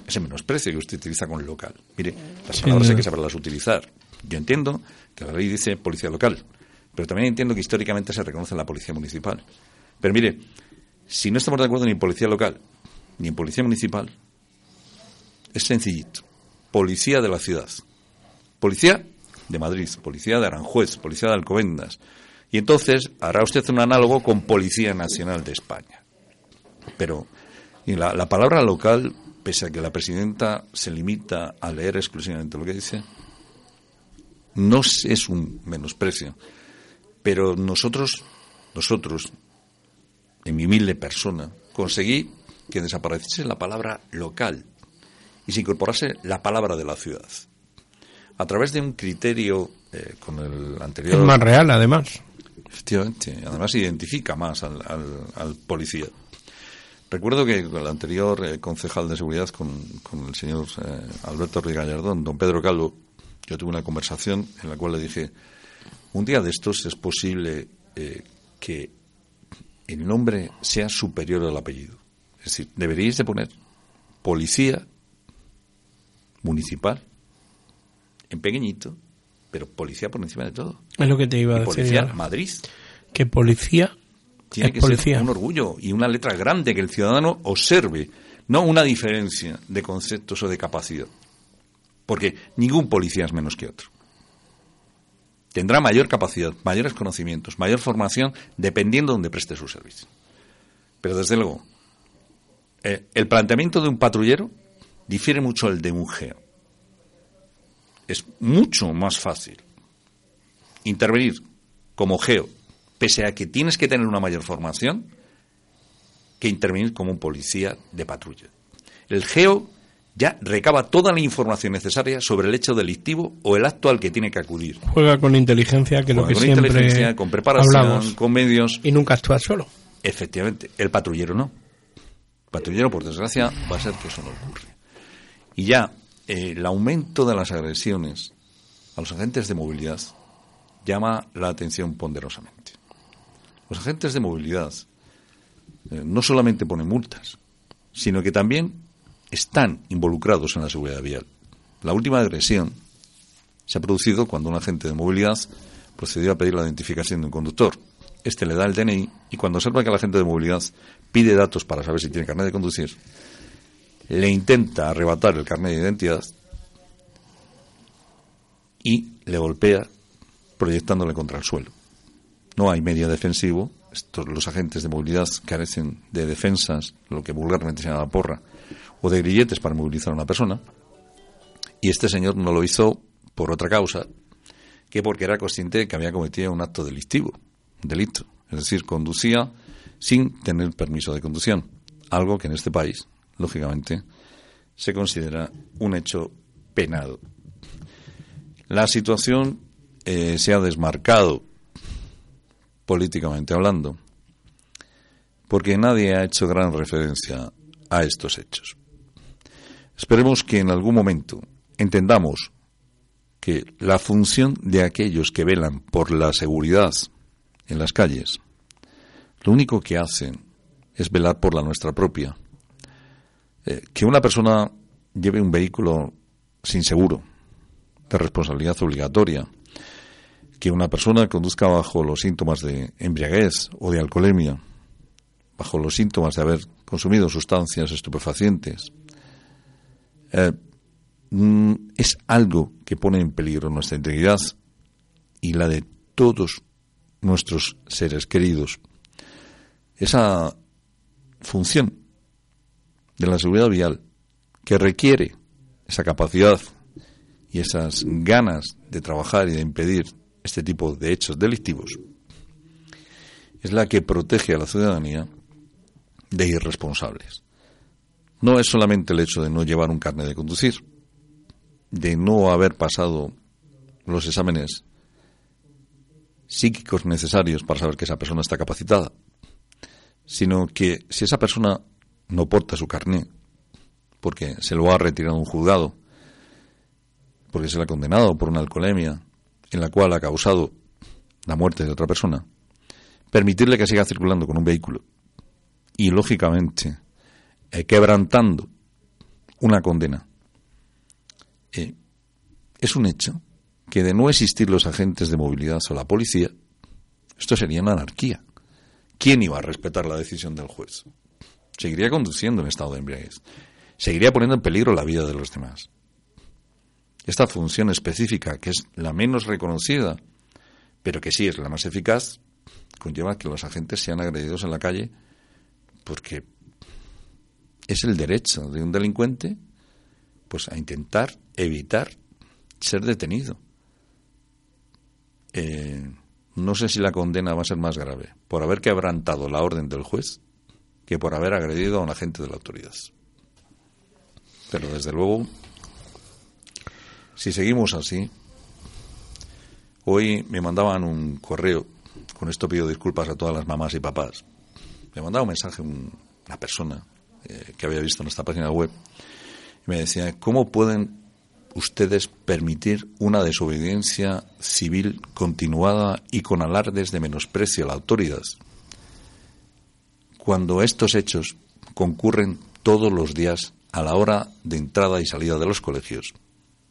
[SPEAKER 1] ese menosprecio que usted utiliza con local. Mire, las palabras hay que saberlas utilizar. Yo entiendo que la ley dice policía local, pero también entiendo que históricamente se reconoce en la policía municipal. Pero mire, si no estamos de acuerdo ni en policía local ni en policía municipal, es sencillito. Policía de la ciudad. Policía de Madrid, policía de Aranjuez, policía de Alcobendas. Y entonces hará usted un análogo con Policía Nacional de España. Pero la palabra local, pese a que la presidenta se limita a leer exclusivamente lo que dice, no es un menosprecio pero nosotros, nosotros, en mi humilde persona, conseguí que desapareciese la palabra local y se incorporase la palabra de la ciudad. A través de un criterio eh, con el anterior...
[SPEAKER 2] Es más real, además.
[SPEAKER 1] Efectivamente, además identifica más al, al, policía. Recuerdo que con el anterior eh, concejal de seguridad, con, con el señor eh, Alberto Ruiz Gallardón, don Pedro Calvo, yo tuve una conversación en la cual le dije, un día de estos es posible que el nombre sea superior al apellido. Es decir, deberíais de poner policía municipal en pequeñito, pero policía por encima de todo.
[SPEAKER 2] Es lo que te iba a
[SPEAKER 1] decir. Policía Madrid.
[SPEAKER 2] Que policía
[SPEAKER 1] tiene que ser un orgullo y una letra grande que el ciudadano observe, no una diferencia de conceptos o de capacidad. Porque ningún policía es menos que otro. Tendrá mayor capacidad, mayores conocimientos, mayor formación, dependiendo de donde preste su servicio. Pero desde luego, eh, el planteamiento de un patrullero difiere mucho del de un geo. Es mucho más fácil intervenir como geo, pese a que tienes que tener una mayor formación, que intervenir como un policía de patrulla. El geo ya recaba toda la información necesaria sobre el hecho delictivo o el acto al que tiene que acudir.
[SPEAKER 2] Juega con inteligencia, que lo que con inteligencia,
[SPEAKER 1] con preparación, con medios.
[SPEAKER 2] Y nunca actúa solo.
[SPEAKER 1] Efectivamente, el patrullero no. El patrullero, por desgracia, va a ser que eso no ocurre. Y ya eh, el aumento de las agresiones a los agentes de movilidad llama la atención ponderosamente. Los agentes de movilidad eh, no solamente ponen multas, sino que también están involucrados en la seguridad vial. La última agresión se ha producido cuando un agente de movilidad procedió a pedir la identificación de un conductor. Este le da el DNI y cuando observa que el agente de movilidad pide datos para saber si tiene carnet de conducir, le intenta arrebatar el carnet de identidad y le golpea proyectándole contra el suelo. No hay medio defensivo. Estos, los agentes de movilidad carecen de defensas, lo que vulgarmente se llama porra, o de grilletes para movilizar a una persona. Y este señor no lo hizo por otra causa que porque era consciente de que había cometido un acto delictivo, delito. Es decir, conducía sin tener permiso de conducción. Algo que en este país, lógicamente, se considera un hecho penado. La situación eh, se ha desmarcado políticamente hablando, porque nadie ha hecho gran referencia a estos hechos. Esperemos que en algún momento entendamos que la función de aquellos que velan por la seguridad en las calles, lo único que hacen es velar por la nuestra propia. Eh, que una persona lleve un vehículo sin seguro, de responsabilidad obligatoria, que una persona conduzca bajo los síntomas de embriaguez o de alcoholemia, bajo los síntomas de haber consumido sustancias estupefacientes, eh, mm, es algo que pone en peligro nuestra integridad y la de todos nuestros seres queridos. Esa función de la seguridad vial que requiere esa capacidad y esas ganas de trabajar y de impedir este tipo de hechos delictivos es la que protege a la ciudadanía de irresponsables no es solamente el hecho de no llevar un carnet de conducir, de no haber pasado los exámenes psíquicos necesarios para saber que esa persona está capacitada, sino que si esa persona no porta su carnet, porque se lo ha retirado un juzgado, porque se le ha condenado por una alcoholemia en la cual ha causado la muerte de otra persona, permitirle que siga circulando con un vehículo y, lógicamente, eh, quebrantando una condena. Eh, es un hecho que de no existir los agentes de movilidad o la policía, esto sería una anarquía. ¿Quién iba a respetar la decisión del juez? Seguiría conduciendo en estado de embriaguez. Seguiría poniendo en peligro la vida de los demás. Esta función específica, que es la menos reconocida, pero que sí es la más eficaz, conlleva que los agentes sean agredidos en la calle porque es el derecho de un delincuente pues a intentar evitar ser detenido. Eh, no sé si la condena va a ser más grave por haber quebrantado la orden del juez que por haber agredido a un agente de la autoridad. Pero desde luego, si seguimos así, hoy me mandaban un correo, con esto pido disculpas a todas las mamás y papás, me mandaba un mensaje una persona eh, que había visto en esta página web me decía, ¿cómo pueden ustedes permitir una desobediencia civil continuada y con alardes de menosprecio a la autoridad cuando estos hechos concurren todos los días a la hora de entrada y salida de los colegios,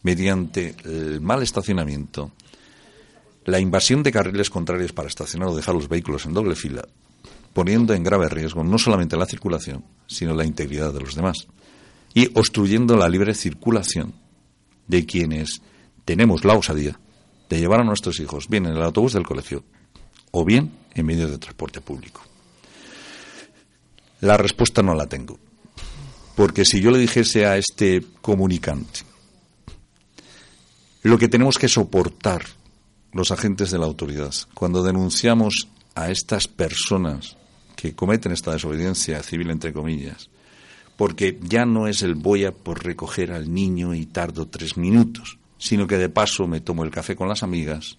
[SPEAKER 1] mediante el mal estacionamiento, la invasión de carriles contrarios para estacionar o dejar los vehículos en doble fila, poniendo en grave riesgo no solamente la circulación, sino la integridad de los demás, y obstruyendo la libre circulación de quienes tenemos la osadía de llevar a nuestros hijos bien en el autobús del colegio o bien en medios de transporte público. La respuesta no la tengo. Porque si yo le dijese a este comunicante lo que tenemos que soportar los agentes de la autoridad cuando denunciamos a estas personas que cometen esta desobediencia civil, entre comillas, porque ya no es el voy a por recoger al niño y tardo tres minutos, sino que de paso me tomo el café con las amigas,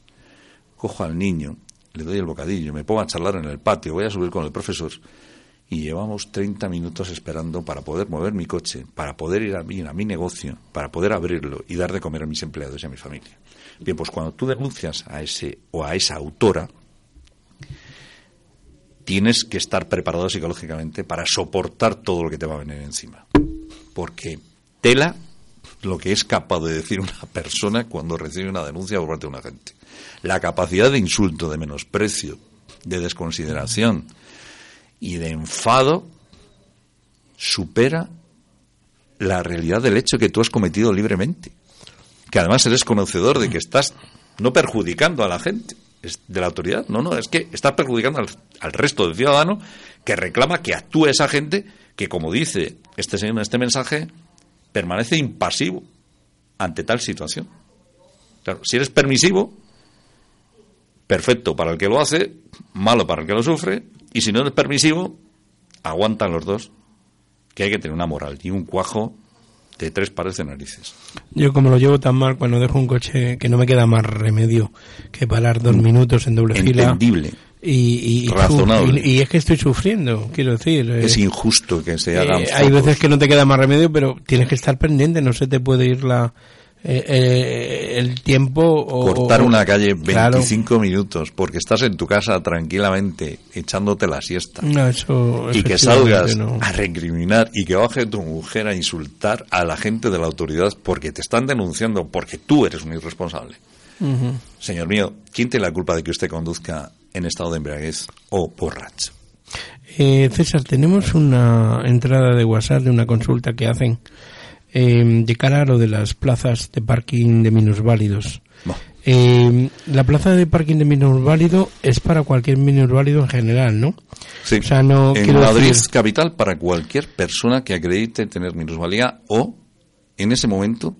[SPEAKER 1] cojo al niño, le doy el bocadillo, me pongo a charlar en el patio, voy a subir con el profesor y llevamos 30 minutos esperando para poder mover mi coche, para poder ir a mi, a mi negocio, para poder abrirlo y dar de comer a mis empleados y a mi familia. Bien, pues cuando tú denuncias a ese o a esa autora, tienes que estar preparado psicológicamente para soportar todo lo que te va a venir encima. Porque tela lo que es capaz de decir una persona cuando recibe una denuncia por parte de un agente. La capacidad de insulto, de menosprecio, de desconsideración y de enfado supera la realidad del hecho que tú has cometido libremente. Que además eres conocedor de que estás no perjudicando a la gente de la autoridad, no, no, es que estás perjudicando al, resto del ciudadano que reclama que actúe esa gente que, como dice este señor en este mensaje, permanece impasivo ante tal situación. Claro, si eres permisivo, perfecto para el que lo hace, malo para el que lo sufre, y si no es permisivo, aguantan los dos, que hay que tener una moral y un cuajo de tres pares de narices.
[SPEAKER 2] Yo como lo llevo tan mal cuando dejo un coche que no me queda más remedio que parar dos mm. minutos en doble
[SPEAKER 1] fila.
[SPEAKER 2] Y, y, Razonable. Y, es que estoy sufriendo, quiero decir.
[SPEAKER 1] Es eh, injusto que se hagan. Eh,
[SPEAKER 2] hay veces que no te queda más remedio, pero tienes que estar pendiente, no se te puede ir la, eh, eh, el tiempo
[SPEAKER 1] o, cortar una calle 25 minutos porque estás en tu casa tranquilamente echándote la siesta y que salgas a recriminar y que baje tu mujer a insultar a la gente de la autoridad porque te están denunciando porque tú eres un irresponsable. Señor mío quién tiene la culpa de que usted conduzca en estado de embriaguez o borracho
[SPEAKER 2] eh, César tenemos una entrada de WhatsApp de una consulta que hacen eh, de cara a lo de las plazas de parking de minusválidos. Eh, la plaza de parking de minusválido es para cualquier minusválido en general, ¿no?
[SPEAKER 1] Sí. O sea, no en Madrid capital para cualquier persona que acredite tener minusvalía o, en ese momento,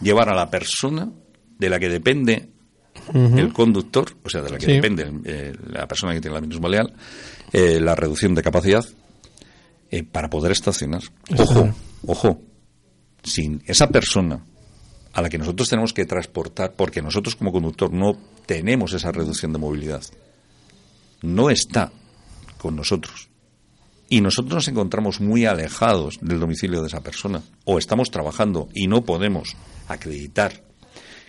[SPEAKER 1] llevar a la persona de la que depende el conductor, o sea, de la que depende eh, la persona que tiene la minusvalía, eh, la reducción de capacidad eh, para poder estacionar. Ojo, ojo, sin esa persona a la que nosotros tenemos que transportar, porque nosotros como conductor no tenemos esa reducción de movilidad, no está con nosotros. Y nosotros nos encontramos muy alejados del domicilio de esa persona, o estamos trabajando y no podemos acreditar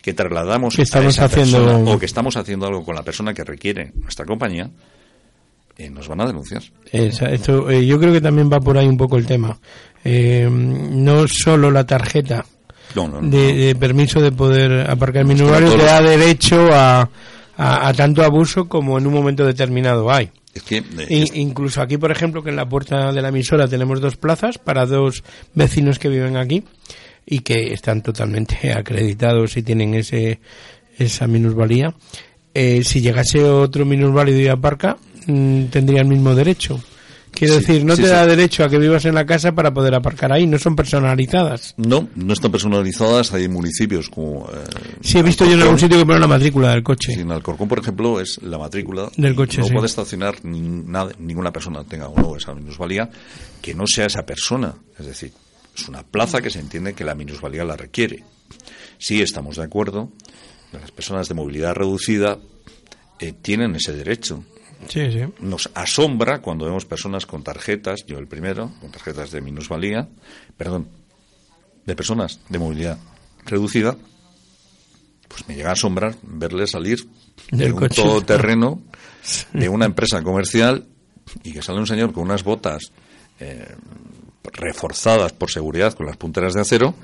[SPEAKER 1] que trasladamos
[SPEAKER 2] que estamos haciendo...
[SPEAKER 1] o que estamos haciendo algo con la persona que requiere nuestra compañía, eh, nos van a denunciar.
[SPEAKER 2] Esto, eh, yo creo que también va por ahí un poco el tema. Eh, no solo la tarjeta de, permiso de poder aparcar mi lugar te da derecho a, a, tanto abuso como en un momento determinado hay. incluso aquí, por ejemplo, que en la puerta de la emisora tenemos dos plazas para dos vecinos que viven aquí y que están totalmente acreditados y tienen ese esa minusvalía. si llegase otro minusválido y aparca, Mm, tendría el mismo derecho. Quiero decir, no te da derecho a que vivas en la casa para poder aparcar ahí, no son personalizadas.
[SPEAKER 1] No, no están personalizadas, hay municipios como... Eh,
[SPEAKER 2] sí, he visto yo en algún sitio que pone la matrícula del coche.
[SPEAKER 1] Sí, en Alcorcón, por ejemplo, es la matrícula
[SPEAKER 2] del coche.
[SPEAKER 1] No puede estacionar nada, ninguna persona, tenga o no esa minusvalía, que no sea esa persona. Es decir, Es una plaza que se entiende que la minusvalía la requiere. Sí estamos de acuerdo, las personas de movilidad reducida eh, tienen ese derecho.
[SPEAKER 2] Sí, sí.
[SPEAKER 1] Nos asombra cuando vemos personas con tarjetas, yo el primero, con tarjetas de minusvalía, perdón, de personas de movilidad reducida, pues me llega a asombrar verles salir de un todoterreno de una empresa comercial y que sale un señor con unas botas eh, reforzadas por seguridad con las punteras de acero,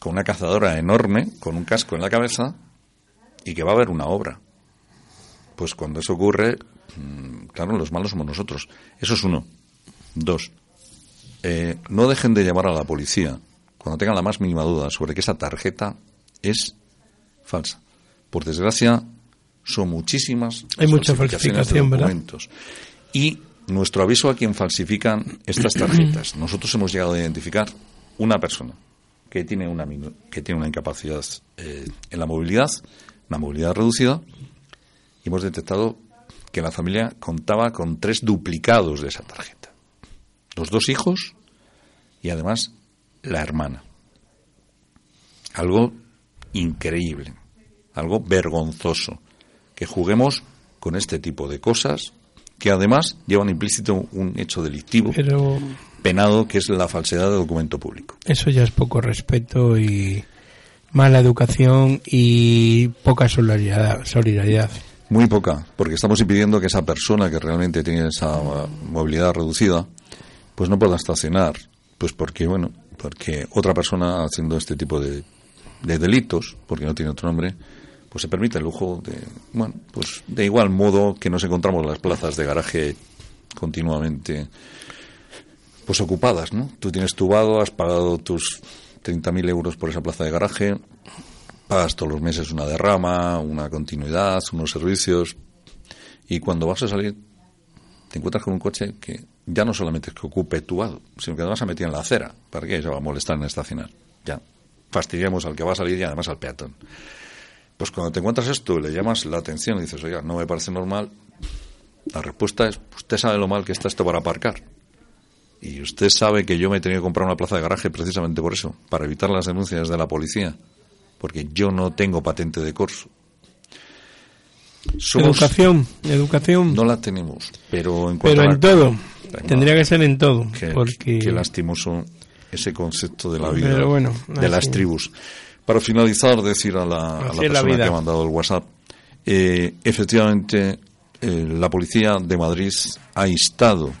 [SPEAKER 1] con una cazadora enorme, con un casco en la cabeza y que va a haber una obra. Pues cuando eso ocurre, mm, claro, los malos somos nosotros. Eso es uno. Dos, eh, no dejen de llamar a la policía cuando tengan la más mínima duda sobre que esa tarjeta es falsa. Por desgracia, son muchísimas
[SPEAKER 2] Hay mucha falsificación,
[SPEAKER 1] de documentos. Y nuestro aviso a quien falsifican estas tarjetas. Nosotros hemos llegado a identificar una persona que tiene una, que tiene una incapacidad eh, en la movilidad, una movilidad reducida, y hemos detectado que la familia contaba con tres duplicados de esa tarjeta. Los dos hijos y además la hermana. Algo increíble, algo vergonzoso, que juguemos con este tipo de cosas que además llevan implícito un hecho delictivo penado que es la falsedad de documento público.
[SPEAKER 2] Eso ya es poco respeto y mala educación y poca solidaridad. solidaridad.
[SPEAKER 1] Muy poca, porque estamos impidiendo que esa persona que realmente tiene esa movilidad reducida, pues no pueda estacionar, pues porque, bueno, porque otra persona haciendo este tipo de, de delitos, porque no tiene otro nombre, pues se permite el lujo de, bueno, pues de igual modo que nos encontramos las plazas de garaje continuamente pues ocupadas, ¿no? Tú tienes tu vado, has pagado tus 30.000 euros por esa plaza de garaje, pagas todos los meses una derrama, una continuidad, unos servicios, y cuando vas a salir te encuentras con un coche que ya no solamente es que ocupe tu vado, sino que además se metido en la acera. ¿Para qué se va a molestar en estacionar? Ya. Fastidiamos al que va a salir y además al peatón. Pues cuando te encuentras esto y le llamas la atención y dices, oiga, no me parece normal, la respuesta es, usted sabe lo mal que está esto para aparcar. Y usted sabe que yo me he tenido que comprar una plaza de garaje precisamente por eso, para evitar las denuncias de la policía, porque yo no tengo patente de corso.
[SPEAKER 2] educación, educación.
[SPEAKER 1] No la tenemos, pero en
[SPEAKER 2] Pero en todo. Tendría que ser en todo. porque...
[SPEAKER 1] qué lastimoso ese concepto de la vida, de las tribus. Para finalizar, decir a la, persona que ha mandado el WhatsApp, eh, efectivamente, eh, la policía de Madrid ha instado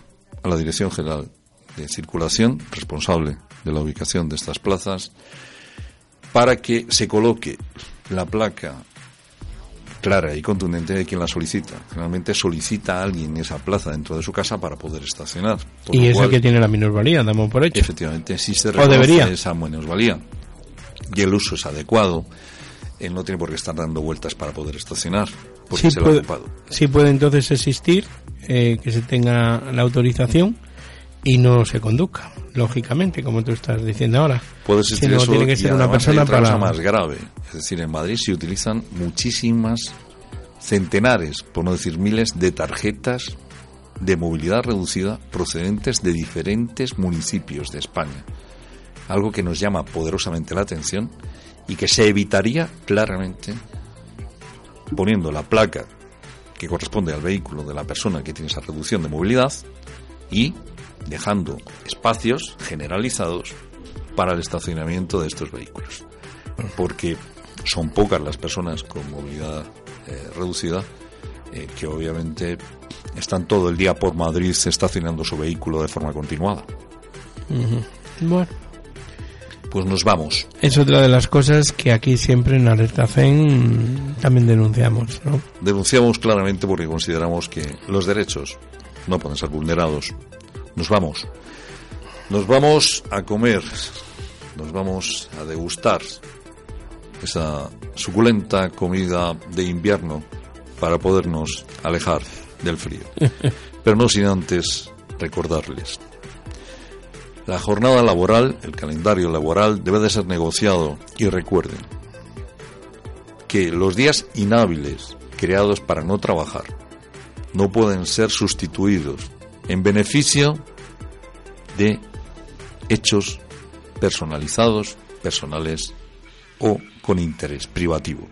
[SPEAKER 1] a la Dirección General de Circulación, responsable de la ubicación de estas plazas, para que se coloque la placa clara y contundente de quien la solicita. Generalmente solicita a alguien esa plaza dentro de su casa para poder estacionar.
[SPEAKER 2] y es el que tiene la minusvalía, damos por hecho.
[SPEAKER 1] Efectivamente, sí se reconoce esa minusvalía y el uso es adecuado, él no tiene por qué estar dando vueltas para poder estacionar, porque se
[SPEAKER 2] puede,
[SPEAKER 1] ha ocupado.
[SPEAKER 2] Sí puede entonces existir eh, que se tenga la autorización y no se conduzca, lógicamente, como tú estás diciendo ahora.
[SPEAKER 1] Puede existir eso tiene que ser una persona para... más grave. Es decir, en Madrid se utilizan muchísimas, centenares, por no decir miles, de tarjetas de movilidad reducida procedentes de diferentes municipios de España algo que nos llama poderosamente la atención y que se evitaría claramente poniendo la placa que corresponde al vehículo de la persona que tiene esa reducción de movilidad y dejando espacios generalizados para el estacionamiento de estos vehículos. Porque son pocas las personas con movilidad eh, reducida eh, que obviamente están todo el día por Madrid estacionando su vehículo de forma continuada.
[SPEAKER 2] Bueno
[SPEAKER 1] pues nos vamos.
[SPEAKER 2] Es otra de las cosas que aquí siempre en Alerta FEN también denunciamos, ¿no?
[SPEAKER 1] Denunciamos claramente porque consideramos que los derechos no pueden ser vulnerados. Nos vamos. Nos vamos a comer, nos vamos a degustar esa suculenta comida de invierno para podernos alejar del frío. Pero no sin antes recordarles la jornada laboral, el calendario laboral debe de ser negociado y recuerden que los días inhábiles creados para no trabajar no pueden ser sustituidos en beneficio de hechos personalizados, personales o con interés privativo.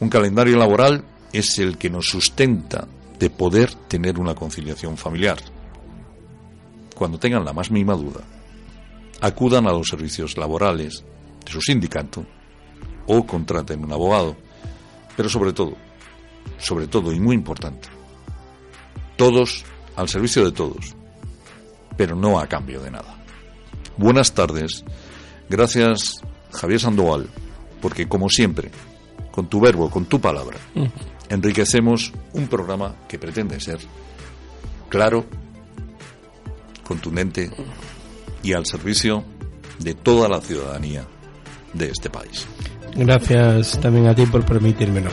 [SPEAKER 1] Un calendario laboral es el que nos sustenta de poder tener una conciliación familiar. Cuando tengan la más mínima duda, acudan a los servicios laborales de su sindicato o contraten un abogado. Pero sobre todo, sobre todo y muy importante, todos al servicio de todos, pero no a cambio de nada. Buenas tardes. Gracias, Javier Sandoval, porque como siempre, con tu verbo, con tu palabra, enriquecemos un programa que pretende ser claro, contundente y al servicio de toda la ciudadanía de este país.
[SPEAKER 2] Gracias también a ti por permitírmelo.